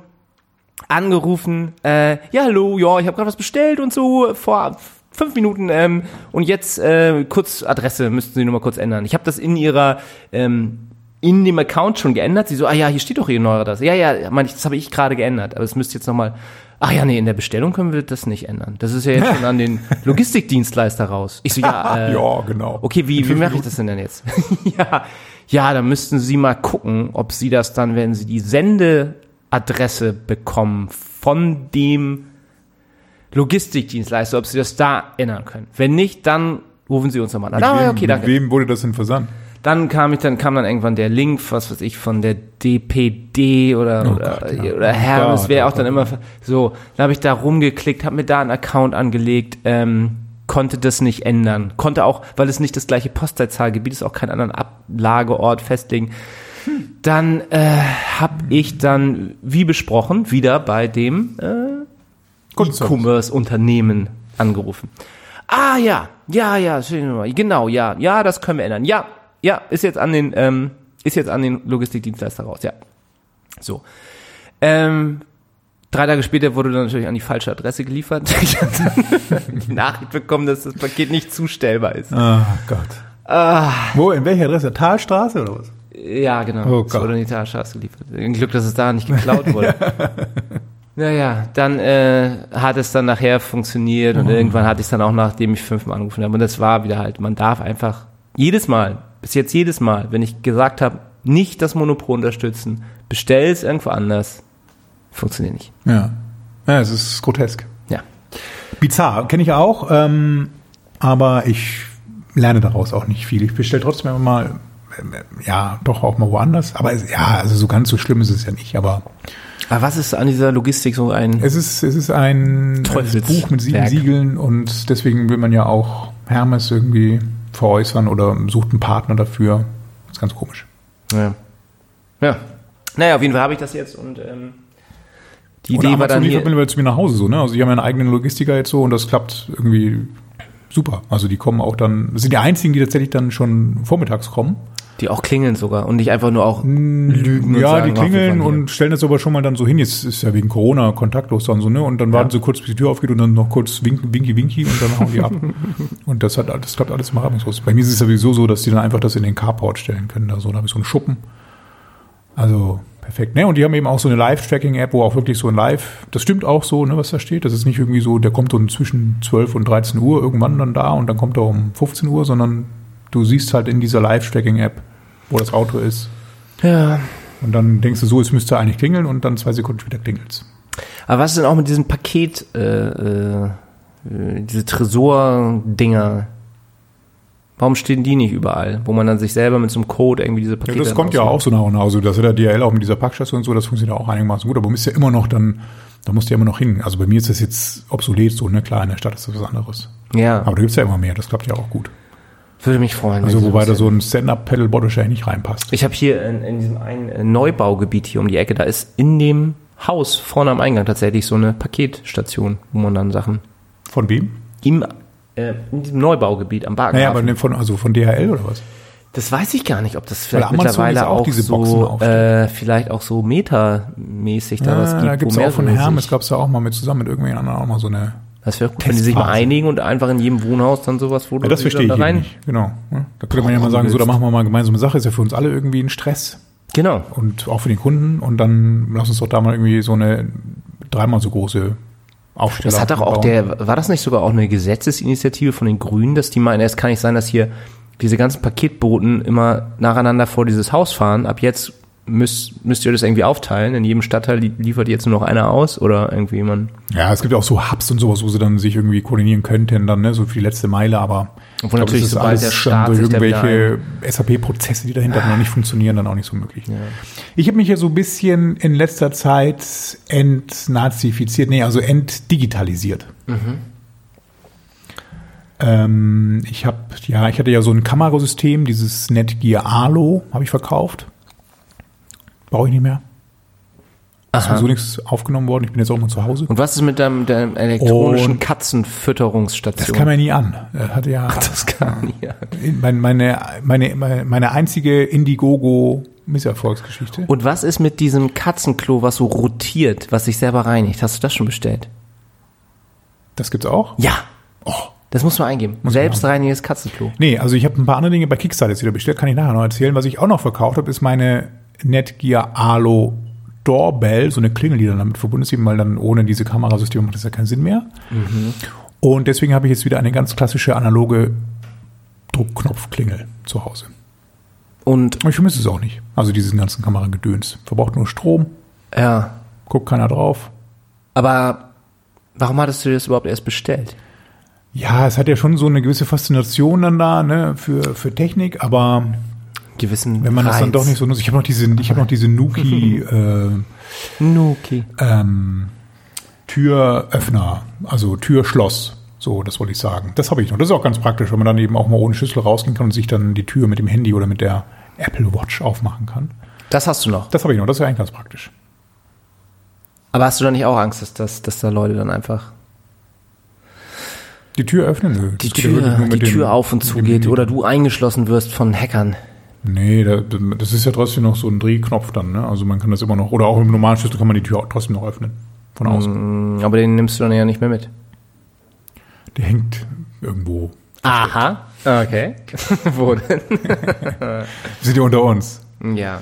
angerufen, äh, ja, hallo, ja, ich habe gerade was bestellt und so vor fünf Minuten ähm, und jetzt äh, kurz Adresse, müssten Sie nur mal kurz ändern. Ich habe das in Ihrer ähm, in dem Account schon geändert. Sie so, ah ja, hier steht doch Ihre neue Adresse. Ja, ja, ich, das habe ich gerade geändert, aber es müsste jetzt nochmal, ach ja, nee, in der Bestellung können wir das nicht ändern. Das ist ja jetzt schon an den Logistikdienstleister raus. Ich so, ja, äh, ja, genau. Okay, wie, wie mache ich das denn, denn jetzt? ja, ja, dann müssten Sie mal gucken, ob Sie das dann, wenn Sie die Sendeadresse bekommen von dem Logistikdienstleister, ob Sie das da ändern können. Wenn nicht, dann rufen Sie uns nochmal an. Mit Ah, wem, okay, danke. Mit wem wurde das denn versandt? Dann kam ich, dann kam dann irgendwann der Link, was weiß ich, von der DPD oder, Oh oder, Gott, ja. oder Oh Hermes, wer oh auch dann Gott. immer, so, dann habe ich da rumgeklickt, habe mir da einen Account angelegt, ähm, konnte das nicht ändern. Konnte auch, weil es nicht das gleiche Postleitzahlgebiet ist, auch keinen anderen Ablageort festlegen. Dann äh, habe ich dann, wie besprochen, wieder bei dem äh. E-Commerce-Unternehmen angerufen. Ah ja, ja, ja, genau, ja, ja, das können wir ändern. Ja, ja, ist jetzt an den, ähm, ist jetzt an den Logistikdienstleister raus, ja. So. Ähm, drei Tage später wurde dann natürlich an die falsche Adresse geliefert. Ich habe dann die Nachricht bekommen, dass das Paket nicht zustellbar ist. Ah, Gott. Ah. Wo, in welcher Adresse? Talstraße oder was? Ja, genau. Oh es Gott. wurde in die Talstraße geliefert. Ein Glück, dass es da nicht geklaut wurde. naja, dann äh, hat es dann nachher funktioniert und irgendwann hatte ich es dann auch, nachdem ich fünfmal angerufen habe. Und das war wieder halt, man darf einfach jedes Mal, bis jetzt jedes Mal, wenn ich gesagt habe, nicht das Monopol unterstützen, bestell es irgendwo anders, funktioniert nicht. Ja. Ja, es ist grotesk. Ja. Bizarr, kenne ich auch, ähm, aber ich lerne daraus auch nicht viel. Ich bestelle trotzdem immer mal, ja, doch auch mal woanders. Aber es, ja, also so ganz so schlimm ist es ja nicht. Aber Aber was ist an dieser Logistik so ein... es ist, es ist ein. Buch mit sieben Siegeln und deswegen will man ja auch Hermes irgendwie veräußern oder sucht einen Partner dafür. Das ist ganz komisch. Ja. ja. Naja, auf jeden Fall habe ich das jetzt und ähm, die Idee war dann hier... liefert mittlerweile zu mir nach Hause so, ne? Also die haben ja einen eigenen Logistiker jetzt so und das klappt irgendwie super. Also die kommen auch dann, das sind die einzigen, die tatsächlich dann schon vormittags kommen. Die auch klingeln sogar und nicht einfach nur auch lügen und ja, sagen, die klingeln und stellen das aber schon mal dann so hin. Jetzt ist ja wegen Corona kontaktlos dann so, ne? Und dann warten sie kurz, bis die Tür aufgeht und dann noch kurz winken, winki, winki und dann hauen die ab. und das hat das klappt alles mal reibungslos. Bei mir ist es sowieso so, dass die dann einfach das in den Carport stellen können. Da so, da habe ich so einen Schuppen. Also perfekt. Ne? Und die haben eben auch so eine Live-Tracking-App, wo auch wirklich so ein Live, das stimmt auch so, ne, was da steht. Das ist nicht irgendwie so, der kommt dann zwischen 12 und 13 Uhr irgendwann dann da und dann kommt er um 15 Uhr, sondern du siehst halt in dieser Live-Tracking-App, wo das Auto ist. Ja. Und dann denkst du so, es müsste eigentlich klingeln und dann zwei Sekunden später klingelt's. Aber was ist denn auch mit diesem Paket, äh, äh, diese Tresor-Dinger? Warum stehen die nicht überall? Wo man dann sich selber mit so einem Code irgendwie diese Ja, Pakete das dann kommt ja auch so nach und nach. Also das hat der DHL auch mit dieser Packstation und so, das funktioniert auch einigermaßen gut. Aber man muss ja immer noch dann, da musst du ja immer noch hin. Also bei mir ist das jetzt obsolet so, ne? Klar, in der Stadt ist das was anderes. Ja, Aber da gibt's ja immer mehr, das klappt ja auch gut. würde mich freuen. Also wobei da so ein Stand-Up-Pedal-Board wahrscheinlich nicht reinpasst. Ich habe hier in, in diesem einen äh, Neubaugebiet hier um die Ecke, da ist in dem Haus vorne am Eingang tatsächlich so eine Paketstation, wo man dann Sachen Von wem? im äh, in diesem Neubaugebiet am Bahnhof. Naja, aber ne, von, also von DHL oder was? Das weiß ich gar nicht, ob das vielleicht mittlerweile auch auch, so, aufstellt. äh, vielleicht auch so metamäßig da was Ja, gibt. da wo mehr auch von Hermes, sich- gab's da auch mal mit zusammen mit irgendwelchen anderen auch mal so eine. Das wäre gut, wenn die sich mal einigen und einfach in jedem Wohnhaus dann sowas, wo Ja, das verstehe ich da eben nicht. Genau. Ja, Da könnte man ja mal sagen, so, da machen wir mal gemeinsame Sache, ist ja für uns alle irgendwie ein Stress. Genau. und auch für den Kunden und dann lass uns doch da mal irgendwie so eine dreimal so große Aufsteller Das hat doch auch der, war das nicht sogar auch eine Gesetzesinitiative von den Grünen, dass die meinen, es kann nicht sein, dass hier diese ganzen Paketboten immer nacheinander vor dieses Haus fahren. Ab jetzt müsst, müsst ihr das irgendwie aufteilen? In jedem Stadtteil li- liefert jetzt nur noch einer aus oder irgendwie man. Ja, es gibt ja auch so Hubs und sowas, wo sie dann sich irgendwie koordinieren könnten, dann, ne, so für die letzte Meile, aber Obwohl glaube, natürlich, sobald alles der Staat durch irgendwelche SAP-Prozesse, die dahinter noch nicht funktionieren, dann auch nicht so möglich. Ich habe mich ja so ein bisschen in letzter Zeit entnazifiziert, nee, also entdigitalisiert. Ähm, ich habe, ja, ich hatte ja so ein Kamerasystem, dieses Netgear Alo, habe ich verkauft. Brauche ich nicht mehr. Ist Aha. sowieso nichts aufgenommen worden. Ich bin jetzt auch mal zu Hause. Und was ist mit deinem, deinem elektronischen Und- Katzenfütterungsstation? Das kam ja nie an. Hatte ja, Das kann ja. mein, meine, meine, meine, meine einzige Indiegogo-Misserfolgsgeschichte. Und was ist mit diesem Katzenklo, was so rotiert, was sich selber reinigt? Hast du das schon bestellt? Das gibt's auch? Ja. Oh. Das muss man eingeben. man Selbstreinigendes Katzenklo. Nee, also ich habe ein paar andere Dinge bei Kickstarter jetzt wieder bestellt, kann ich nachher noch erzählen. Was ich auch noch verkauft habe, ist meine Netgear Alo Doorbell, so eine Klingel, die dann damit verbunden ist, eben weil dann ohne diese Kamerasysteme macht das ja keinen Sinn mehr. Und deswegen habe ich jetzt wieder eine ganz klassische analoge Druckknopfklingel zu Hause. Und Aber ich vermisse es auch nicht. Also diesen ganzen Kameragedöns. Verbraucht nur Strom, ja, guckt keiner drauf. aber warum hattest du das überhaupt erst bestellt? Ja, es hat ja schon so eine gewisse Faszination dann da, ne, für, für Technik, aber Gewissen wenn man das dann Reiz. doch nicht so nutzt. Ich habe noch diese, ich habe noch diese Nuki äh, Nuki. ähm, Türöffner, also Türschloss. So, das wollte ich sagen. Das habe ich noch. Das ist auch ganz praktisch, wenn man dann eben auch mal ohne Schlüssel rausgehen kann und sich dann die Tür mit dem Handy oder mit der Apple Watch aufmachen kann. Das hast du noch. Das habe ich noch. Das ist eigentlich ganz praktisch. Aber hast du da nicht auch Angst, dass, dass, dass da Leute dann einfach Die Tür öffnen? Nö. die ja Tür, nur die dem- Tür auf und zu geht oder du eingeschlossen wirst von Hackern? Nee, da, das ist ja trotzdem noch so ein Drehknopf dann, ne? Also man kann das immer noch, oder auch im normalen Schlüssel kann man die Tür auch trotzdem noch öffnen. Von außen. Mm, Aber den nimmst du dann ja nicht mehr mit. Der hängt irgendwo. Aha. Okay. Wo denn? Sind die unter uns? Ja.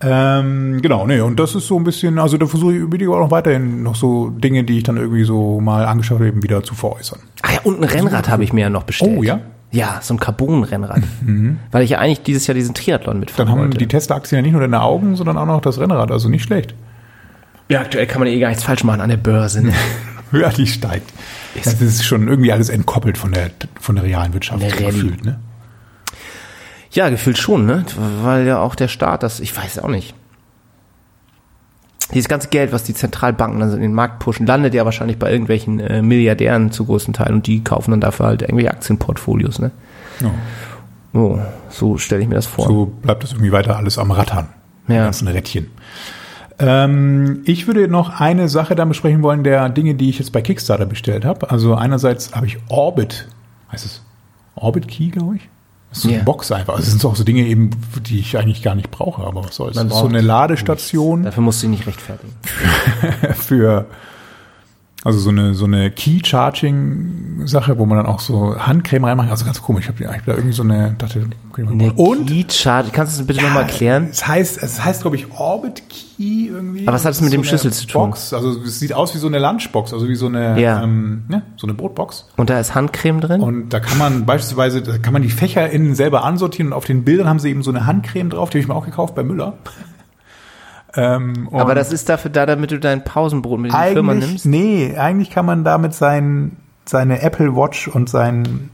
Ähm, genau, nee, und das ist so ein bisschen, also da versuche ich überlege auch noch weiterhin noch so Dinge, die ich dann irgendwie so mal angeschaut habe, eben wieder zu veräußern. Ach ja, und ein Rennrad habe ich mir ja noch bestellt. Oh, ja? Ja, so ein Carbon-Rennrad. Weil ich ja eigentlich dieses Jahr diesen Triathlon mitfahren Dann haben wollte. die Tesla-Aktien ja nicht nur deine Augen, sondern auch noch das Rennrad, also nicht schlecht. ja, aktuell kann man eh gar nichts falsch machen an der Börse. Ne? Ja, die steigt. Das ist schon irgendwie alles entkoppelt von der, von der realen Wirtschaft Der gefühlt, ne? ja, gefühlt schon, ne? Weil ja auch der Staat das, ich weiß auch nicht. Dieses ganze Geld, was die Zentralbanken dann in den Markt pushen, landet ja wahrscheinlich bei irgendwelchen äh, Milliardären zu großen Teilen und die kaufen dann dafür halt irgendwelche Aktienportfolios, ne? Ja. Oh, so stelle ich mir das vor. So bleibt das irgendwie weiter alles am Rattern. Die Ja. ganzen Rädchen. Ähm, ich würde noch eine Sache dann besprechen wollen, der Dinge, die ich jetzt bei Kickstarter bestellt habe. Also einerseits habe ich Orbit, heißt es Orbit Key, glaube ich? Das ist so eine Ja. Box einfach. Also das sind auch so Dinge eben, die ich eigentlich gar nicht brauche, aber was soll's. Man Das ist so eine Ladestation Dafür musst du ihn nicht rechtfertigen. für also so eine so eine Key Charging Sache, wo man dann auch so Handcreme reinmacht. Also ganz komisch. Ich habe hab da irgendwie so eine dachte, okay, Eine und Keycharge, kannst du das bitte nochmal erklären? Es heißt, es heißt, glaube ich, Orbit Key irgendwie. Aber was hat es mit ist dem so Schlüssel zu tun? Box. Also es sieht aus wie so eine Lunchbox, also wie so eine, Ja. ähm, ne, so eine Brotbox. Und da ist Handcreme drin? Und da kann man beispielsweise, da kann man die Fächer innen selber ansortieren und auf den Bildern haben sie eben so eine Handcreme drauf, die habe ich mir auch gekauft bei Müller. Ähm, Aber das ist dafür da, damit du dein Pausenbrot mit in die Firma nimmst? nee, eigentlich kann man damit sein, seine Apple Watch und sein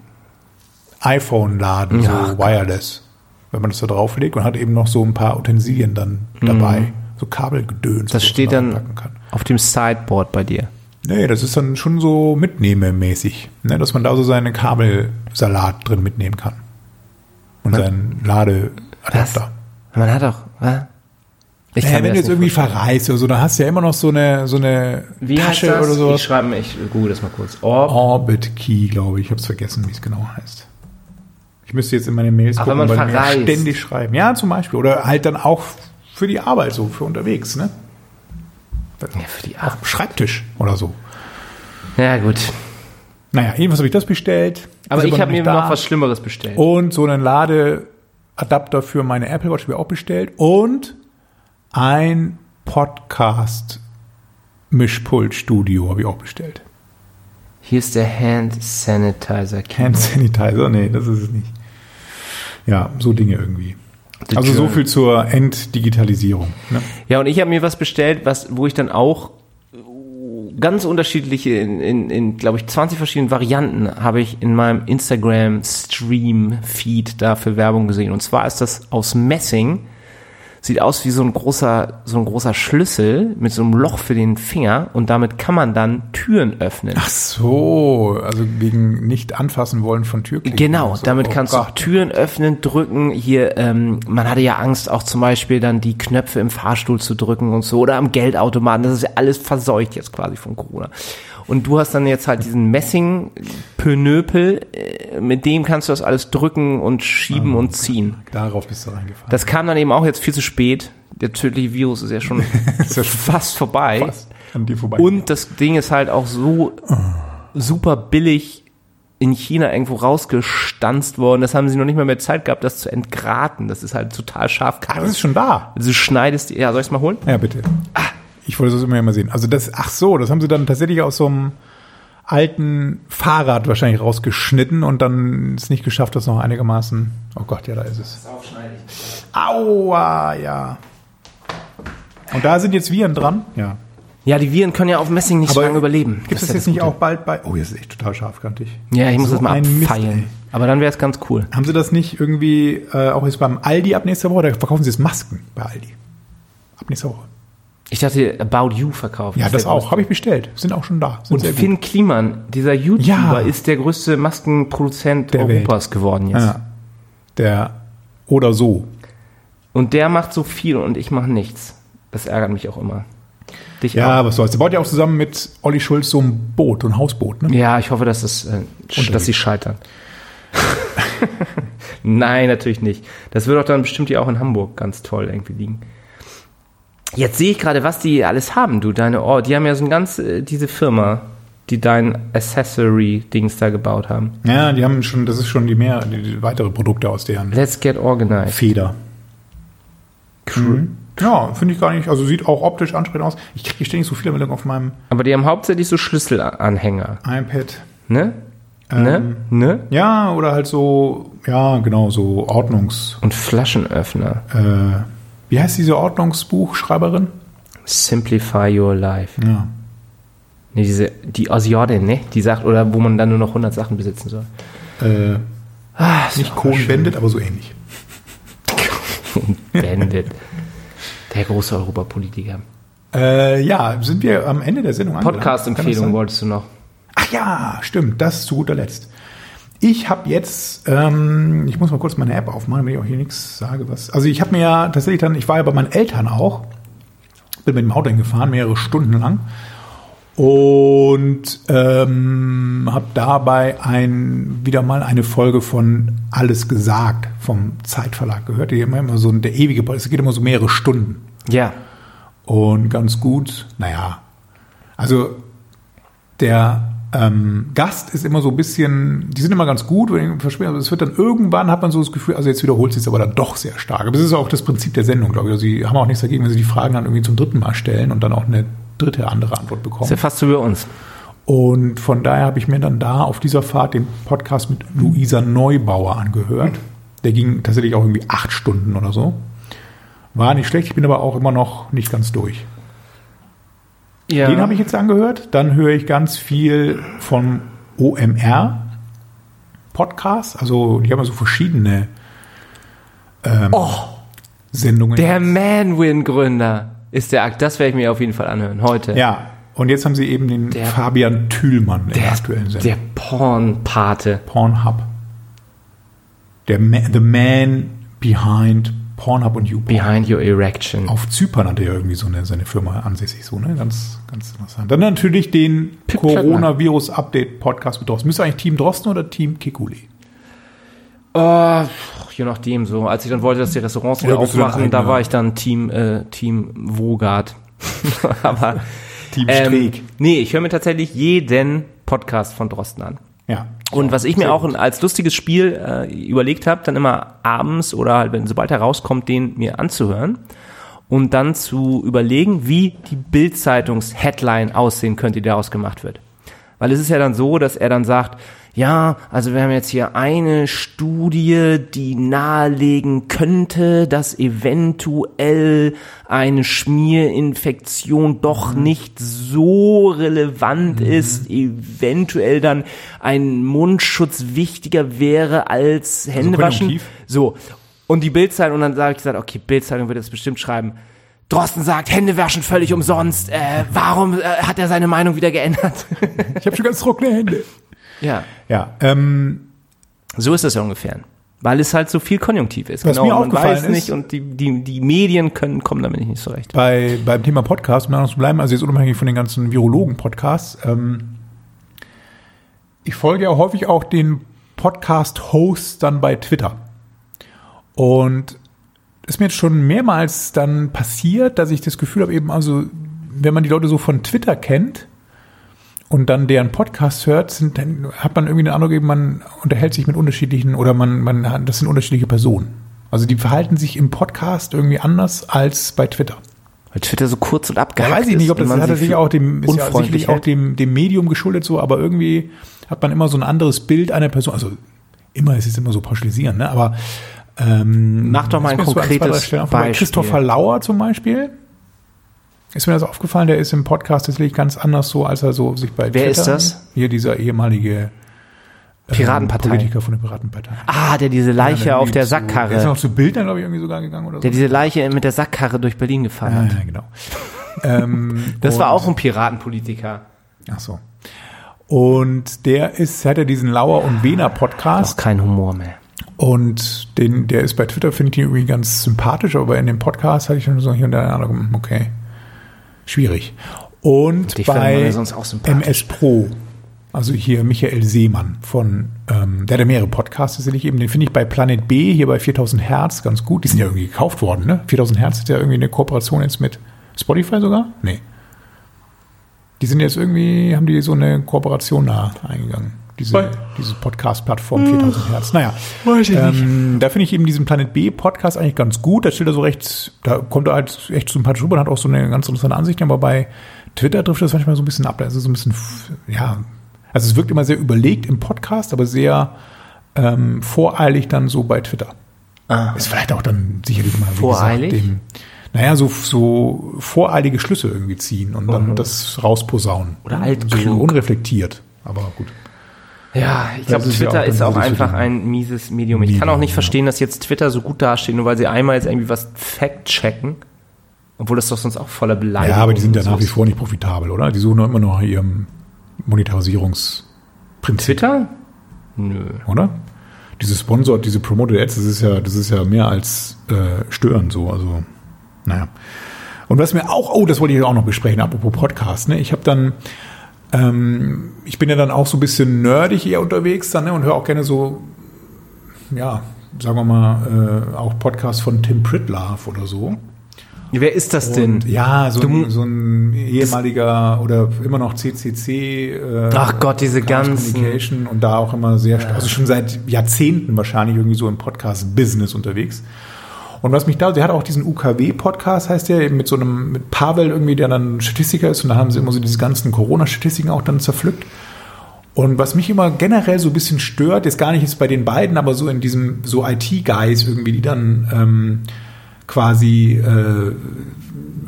iPhone laden, Ja. so wireless. Wenn man das da drauflegt und hat eben noch so ein paar Utensilien dann dabei. So Kabelgedöns. Mhm. Das was steht dann auf dem Sideboard bei dir. Nee, das ist dann schon so mitnehmemäßig, ne, dass man da so seine Kabelsalat drin mitnehmen kann. Und seinen Ladeadapter. Man hat auch, was? Ich Naja, wenn du jetzt irgendwie verreist oder so, dann hast du ja immer noch so eine, so eine Wie heißt Tasche das? oder Ich sowas. schreibe mir, ich google das mal kurz. Orb. Orbit Key, glaube ich. Ich habe es vergessen, wie es genau heißt. Ich müsste jetzt in meine Mails Ach, gucken, wenn man weil die mir verreist. ständig schreiben. Ja, zum Beispiel. Oder halt dann auch für die Arbeit, so für unterwegs, ne? Ja, für die Auf dem Schreibtisch oder so. Ja, gut. Naja, jedenfalls habe ich das bestellt. Aber ich habe mir da. noch was Schlimmeres bestellt. Und so einen Ladeadapter für meine Apple Watch habe ich auch bestellt. Und ein Podcast-Mischpult-Studio habe ich auch bestellt. Hier ist der Hand Sanitizer. Hand Sanitizer? Nee, das ist es nicht. Ja, so Dinge irgendwie. The Also so viel zur Entdigitalisierung. Ne? Ja, und ich habe mir was bestellt, was, wo ich dann auch ganz unterschiedliche, in, in, in glaube ich, 20 verschiedenen Varianten habe ich in meinem Instagram-Stream-Feed dafür Werbung gesehen. Und zwar ist das aus Messing. Sieht aus wie so ein großer, so ein großer Schlüssel mit so einem Loch für den Finger und damit kann man dann Türen öffnen. Ach so, also gegen nicht anfassen wollen von Türklinken. Genau, So, damit oh kannst Gott. du Türen öffnen, drücken. Hier, ähm, man hatte ja Angst, auch zum Beispiel dann die Knöpfe im Fahrstuhl zu drücken und so oder am Geldautomaten. Das ist ja alles verseucht jetzt quasi von Corona. Und du hast dann jetzt halt diesen Messing-Pönöpel, äh, mit dem kannst du das alles drücken und schieben und ziehen. Darauf bist du reingefallen. Das kam dann eben auch jetzt viel zu spät. Der tödliche Virus ist ja schon fast vorbei. fast an dir vorbei. Und das Ding ist halt auch so super billig in China irgendwo rausgestanzt worden. Das haben sie noch nicht mal mehr Zeit gehabt, das zu entgraten. Das ist halt total scharf. ah, das ist schon da. Also du schneidest die, ja, soll ich mal holen? Ja, bitte. Ich wollte das immer mal sehen. Also das, ach so, das haben sie dann tatsächlich aus so einem alten Fahrrad wahrscheinlich rausgeschnitten und dann es nicht geschafft, das noch einigermaßen. Oh Gott, ja, da ist es. Aua, ja. Und da sind jetzt Viren dran. Ja. Ja, die Viren können ja auf Messing nicht so Aber lange überleben. Gibt es ist ja jetzt das nicht auch bald bei. Oh, jetzt ist echt total scharfkantig. Ja, ich muss So das mal abfeilen. Aber dann wäre es ganz cool. Haben Sie das nicht irgendwie äh, auch jetzt beim Aldi ab nächster Woche? Da verkaufen Sie jetzt Masken bei Aldi. Ab nächster Woche. Ich dachte, About You verkauft. Ja, das auch. Habe ich bestellt. Sind auch schon da. Sind Und sehr gut. Finn Kliman, dieser YouTuber, Ja. ist der größte Maskenproduzent Der Welt. Europas geworden jetzt. Ja. Der oder so. Und der macht so viel und ich mache nichts. Das ärgert mich auch immer. Dich Ja, auch. was soll's. Der baut ja auch zusammen mit Olli Schulz so ein Boot, so ein Hausboot, ne? Ja, ich hoffe, dass, es, äh, dass sie scheitern. Nein, natürlich nicht. Das wird doch dann bestimmt ja auch in Hamburg ganz toll irgendwie liegen. Jetzt sehe ich gerade, was die alles haben, du, deine Ohr. Die haben ja so ein ganz, äh, diese Firma, die dein Accessory-Dings da gebaut haben. Ja, die haben schon, das ist schon die mehr, die, die weitere Produkte aus deren Let's get organized. Feder. Mhm. Ja, finde ich gar nicht. Also sieht auch optisch ansprechend aus. Ich kriege ständig so viele Meldungen auf meinem Aber die haben hauptsächlich so Schlüsselanhänger. iPad. Ne? Ähm. ne? Ne? Ja, oder halt so, ja, genau, so Ordnungs. Und Flaschenöffner. Äh, wie heißt diese Ordnungsbuchschreiberin? Simplify your life. Ja. Nee, diese, die Asiatin, ne? Die sagt, oder wo man dann nur noch 100 Sachen besitzen soll. Äh, Ah, nicht schön. wendet, aber so ähnlich. Bandit. Der große Europapolitiker. Äh, ja, sind wir am Ende der Sendung Podcast-Empfehlung wolltest du noch. Ach ja, stimmt, das zu guter Letzt. Ich habe jetzt, ähm, ich muss mal kurz meine App aufmachen, damit ich auch hier nichts sage, was. Also ich habe mir ja tatsächlich dann, ich war ja bei meinen Eltern auch, bin mit dem Auto hingefahren, mehrere Stunden lang und ähm, habe dabei ein, wieder mal eine Folge von Alles gesagt vom Zeitverlag gehört. Die haben immer so der ewige, es geht immer so mehrere Stunden. Ja. Und ganz gut, naja, also der ähm, Gast ist immer so ein bisschen, die sind immer ganz gut, wenn ich verspreche, aber es wird dann irgendwann, hat man so das Gefühl, also jetzt wiederholt sich es aber dann doch sehr stark. Aber das ist auch das Prinzip der Sendung, glaube ich. Also sie haben auch nichts dagegen, wenn sie die Fragen dann irgendwie zum dritten Mal stellen und dann auch eine dritte andere Antwort Ist ja bekommen. fast so wie bei uns. Und von daher habe ich mir dann da auf dieser Fahrt den Podcast mit Luisa Neubauer angehört. Der ging tatsächlich auch irgendwie acht Stunden oder so. War nicht schlecht, ich bin aber auch immer noch nicht ganz durch. Ja. Den habe ich jetzt angehört. Dann höre ich ganz viel vom OMR Podcast. Also die haben ja so verschiedene ähm, Sendungen. Der Manwin-Gründer ist der Akt. Das werde ich mir auf jeden Fall anhören. Heute. ja, und jetzt haben sie eben den Der- Fabian Thülmann in der Der, aktuellen Sendung. der Porn-Pate. Pornhub. Der Ma The Man Behind Pornhub und YouPorn. Behind your erection. Auf Zypern hat er ja irgendwie so eine, seine Firma ansässig, so, ne? Ganz, ganz interessant. Dann natürlich den. Coronavirus-Update-Podcast mit Drosten. Du eigentlich Team Drosten oder Team Kikuli? Oh, je nachdem so. Als ich dann wollte, dass die Restaurants wieder dann aufmachen, da war ich dann Team, äh, Team Vogart. Aber Team ähm, Streeck. nee, ich höre mir tatsächlich jeden Podcast von Drosten an. Ja. Und was ich mir auch als lustiges Spiel äh, überlegt habe, dann immer abends oder halt, wenn sobald er rauskommt, den mir anzuhören und dann zu überlegen, wie die Bildzeitungs-Headline aussehen könnte, die daraus gemacht wird. Weil es ist ja dann so, dass er dann sagt, ja, also wir haben jetzt hier eine Studie, die nahelegen könnte, dass eventuell eine Schmierinfektion doch Mhm. nicht so relevant ist, eventuell dann ein Mundschutz wichtiger wäre als Händewaschen. konjunktiv? So. Und die Bildzeitung, und dann sage ich gesagt, okay, Bildzeitung wird jetzt bestimmt schreiben, Drosten sagt, Hände waschen völlig umsonst. Äh, warum äh, hat er seine Meinung wieder geändert? Ich habe schon ganz trockene Hände. ja, Ja, ähm, so ist das ja ungefähr. Weil es halt so viel konjunktiv ist. Was mir und man aufgefallen weiß ist- nicht und die, die, die Medien können, kommen damit nicht zurecht. bei, beim Thema Podcast, um da noch zu bleiben, also jetzt unabhängig von den ganzen Virologen-Podcasts, ähm, ich folge ja häufig auch den Podcast-Hosts dann bei Twitter. Und ist mir jetzt schon mehrmals dann passiert, dass ich das Gefühl habe, eben, also, wenn man die Leute so von Twitter kennt und dann deren Podcast hört, sind, dann hat man irgendwie den Eindruck, eben, man unterhält sich mit unterschiedlichen oder man, man, hat- das sind unterschiedliche Personen. Also die verhalten sich im Podcast irgendwie anders als bei Twitter. Weil Twitter so kurz und Ja, abgehackt weiß ich nicht, ob das man hat natürlich auch dem, ist ja sicherlich auch dem, dem Medium geschuldet so, aber irgendwie hat man immer so ein anderes Bild einer Person. Also immer, es ist immer so pauschalisieren, ne? Aber ähm, Mach doch mal ein so zwei, konkretes Stellen aufgefallen. Beispiel. Christopher Lauer zum Beispiel. Ist mir das aufgefallen, der ist im Podcast tatsächlich ganz anders so, als er so sich bei Wer Twitter, ist das? Hier dieser ehemalige ähm, Piratenpartei. Politiker von der Piratenpartei. Ah, der diese Leiche Ja, auf der so- Der ist Sackkarre. noch zu Bildern, glaube ich, irgendwie sogar gegangen oder so. Der diese Leiche mit der Sackkarre durch Berlin gefahren ja, hat. ja, genau. ähm, Das war auch ein Piratenpolitiker. Ach so. Und der ist, hat ja diesen Lauer und Wiener Podcast Auch kein Humor mehr. und den, der ist bei Twitter, finde ich ihn irgendwie ganz sympathisch, aber in dem Podcast hatte ich schon so hier und da eine Ahnung, okay, schwierig. Und man bei. MS Pro, also hier Michael Seemann von, ähm, der hat ja mehrere Podcasts, tatsächlich eben, den finde ich bei Planet B, hier bei 4000 Hertz ganz gut. Die sind ja irgendwie gekauft worden, ne? 4000 Hertz ist ja irgendwie eine Kooperation jetzt mit Spotify sogar? Nee. Die sind jetzt irgendwie, haben die so eine Kooperation da eingegangen. Diese, diese Podcast-Plattform 4000 Hertz. Naja, Weiß ich ähm, da finde ich eben diesen Planet B Podcast eigentlich ganz gut. Da steht er so recht, da kommt er halt echt sympathisch rüber und hat auch so eine ganz interessante Ansicht. Aber bei Twitter trifft das manchmal so ein bisschen ab. Da ist es so ein bisschen, ja, also es wirkt immer sehr überlegt im Podcast, aber sehr ähm, voreilig dann so bei Twitter. Ah. Ist vielleicht auch dann sicherlich mal, wie Voreilig? gesagt, dem, naja, so, so voreilige Schlüsse irgendwie ziehen und dann das rausposaunen. Oder altklug. So unreflektiert. Aber gut. Ja, ich glaube, ist ja Twitter auch ist auch einfach ein mieses Medium. Ich kann auch nicht Medium, verstehen, dass jetzt Twitter so gut dasteht, nur weil sie einmal jetzt irgendwie was fact-checken. Obwohl das doch sonst auch voller Beleidigung Ja, aber die sind ja nach wie ist. vor nicht profitabel, oder? Die suchen doch immer noch nach ihrem Monetarisierungsprinzip, Twitter? Nö. oder? Diese Sponsored, diese Promoted Ads, das ist ja, das ist ja mehr als äh, stören so. Also, naja. Und was mir auch, oh, das wollte ich auch noch besprechen, apropos Podcast, ne? Ich habe dann, ähm, ich bin ja dann auch so ein bisschen nerdig eher unterwegs dann, ne? Und höre auch gerne so, ja, sagen wir mal, äh, auch Podcasts von Tim Pritlove oder so. Wer ist das denn? Und, ja, so ein, so ein ehemaliger oder immer noch CCC. Äh, Ach Gott, diese ganzen- Communication und da auch immer sehr, also schon seit Jahrzehnten wahrscheinlich irgendwie so im Podcast-Business unterwegs. Und was mich da, der hat auch diesen UKW-Podcast, heißt der, eben mit so einem, mit Pavel irgendwie, der dann Statistiker ist und da haben sie immer so diese ganzen Corona-Statistiken auch dann zerpflückt. Und was mich immer generell so ein bisschen stört, ist gar nicht jetzt bei den beiden, aber so in diesem, so IT-Guys irgendwie, die dann ähm, quasi äh,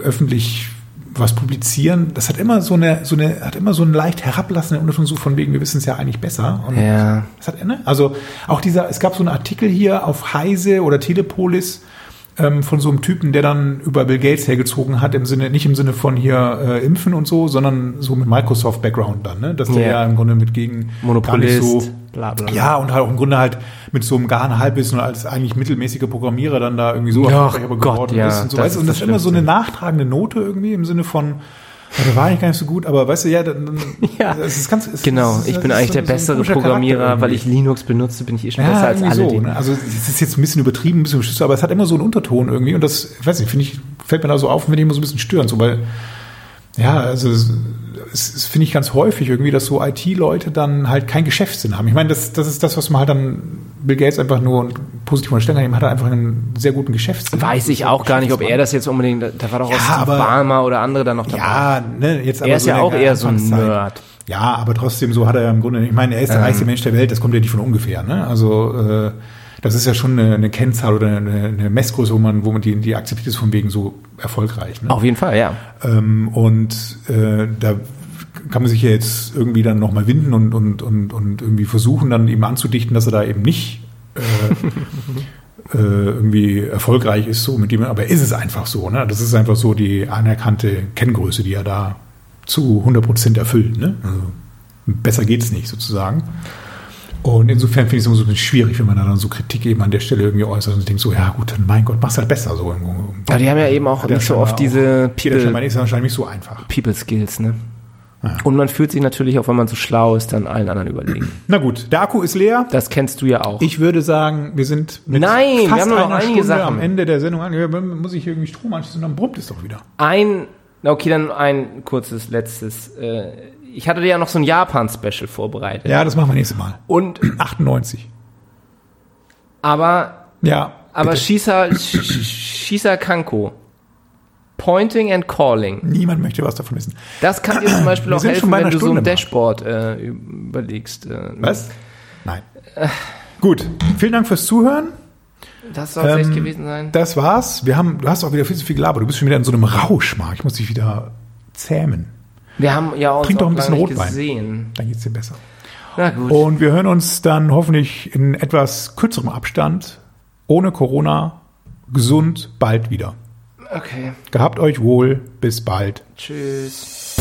öffentlich was publizieren, das hat immer so eine, so eine, hat immer so einen leicht herablassenden Unterton, so von wegen, wir wissen es ja eigentlich besser. Und Ja. das hat, ne? Also auch dieser, es gab so einen Artikel hier auf Heise oder Telepolis ähm, von so einem Typen, der dann über Bill Gates hergezogen hat, im Sinne, nicht im Sinne von hier äh, impfen und so, sondern so mit Microsoft-Background dann, ne? Dass der Ja. ja im Grunde mit gegen Monopolist, gar nicht so, bla, bla, bla. ja, und halt auch im Grunde halt mit so einem gar ein Halbwissen und als eigentlich mittelmäßiger Programmierer dann da irgendwie so Ach geworden ja, ist und so. das weißt und das das ist immer so eine nachtragende Note irgendwie im Sinne von, der war eigentlich gar nicht so gut, aber weißt du, ja, dann, Ja. es ist ganz, es Genau, ist- ich bin eigentlich so- der so bessere Charakter Programmierer, weil ich Linux benutze, bin ich eh schon besser Ja, als irgendwie alle. so. Ne? Also es ist jetzt ein bisschen übertrieben, ein bisschen beschützt, aber es hat immer so einen Unterton irgendwie und das, ich weiß nicht, finde ich, fällt mir da so auf, wenn ich immer so ein bisschen stören, so weil, ja, also es finde ich ganz häufig irgendwie, dass so IT-Leute dann halt kein Geschäftssinn haben. Ich meine, das, das ist das, was man halt dann Bill Gates einfach nur positiv unterstellen kann, ihm hat er einfach einen sehr guten Geschäftssinn. Weiß ich auch gar nicht, ob er das jetzt unbedingt, da war doch auch Ja, aber- Ballmer oder andere dann noch dabei. Ja, ne, jetzt aber er ist ja eine auch eher so ein. Nerd. Ja, aber trotzdem, so hat er im Grunde, ich meine, er ist der Ähm. reichste Mensch der Welt, das kommt ja nicht von ungefähr, ne? Also, äh, das ist ja schon eine, eine Kennzahl oder eine, eine Messgröße, wo man, wo man die, die akzeptiert ist von wegen so erfolgreich. Ne? Auf jeden Fall, ja. Ähm, und äh, da kann man sich ja jetzt irgendwie dann nochmal winden und, und, und, und irgendwie versuchen, dann ihm anzudichten, dass er da eben nicht äh, äh, irgendwie erfolgreich ist, so mit dem, aber ist es einfach so, ne? Das ist einfach so die anerkannte Kenngröße, die er da zu 100 Prozent erfüllt, ne? Also besser geht's nicht sozusagen. Und insofern finde ich es immer so ein bisschen schwierig, wenn man dann so Kritik eben an der Stelle irgendwie äußert und denkt so, ja gut, dann mein Gott, mach's halt besser so. Aber die haben ja eben auch nicht so oft diese People, wahrscheinlich nicht so einfach. People Skills, ne? Ja. Und man fühlt sich natürlich auch, wenn man so schlau ist, dann allen anderen überlegen. Na gut, der Akku ist leer. Das kennst du ja auch. Ich würde sagen, wir sind mit Nein, wir fast haben nur noch einer einige Stunde Sachen. am Ende der Sendung an. Ja, dann muss ich irgendwie Strom anschließen und dann brummt es doch wieder. Ein, na okay, dann ein kurzes letztes. Äh, ich hatte dir ja noch so ein Japan-Special vorbereitet. Ja, das machen wir nächstes Mal. Und, 98. aber, Ja. aber bitte. Shisa, Sh- Shisa Kanko. Pointing and Calling. Niemand möchte was davon wissen. Das kann dir zum Beispiel auch helfen, wenn du so Stunde, ein Marc. Dashboard äh, überlegst. Äh, Was? Nein. Gut. Vielen Dank fürs Zuhören. Das soll es echt Ähm, gewesen sein. Das war's. Wir haben, du hast auch wieder viel zu viel gelabert. Du bist schon wieder in so einem Rausch, Marc. Ich muss dich wieder zähmen. Wir haben ja uns Trink doch auch ein bisschen Rotwein. gesehen. Dann geht's dir besser. Na gut. Und wir hören uns dann hoffentlich in etwas kürzerem Abstand, ohne Corona, gesund, bald wieder. Okay. Gehabt euch wohl. Bis bald. Tschüss.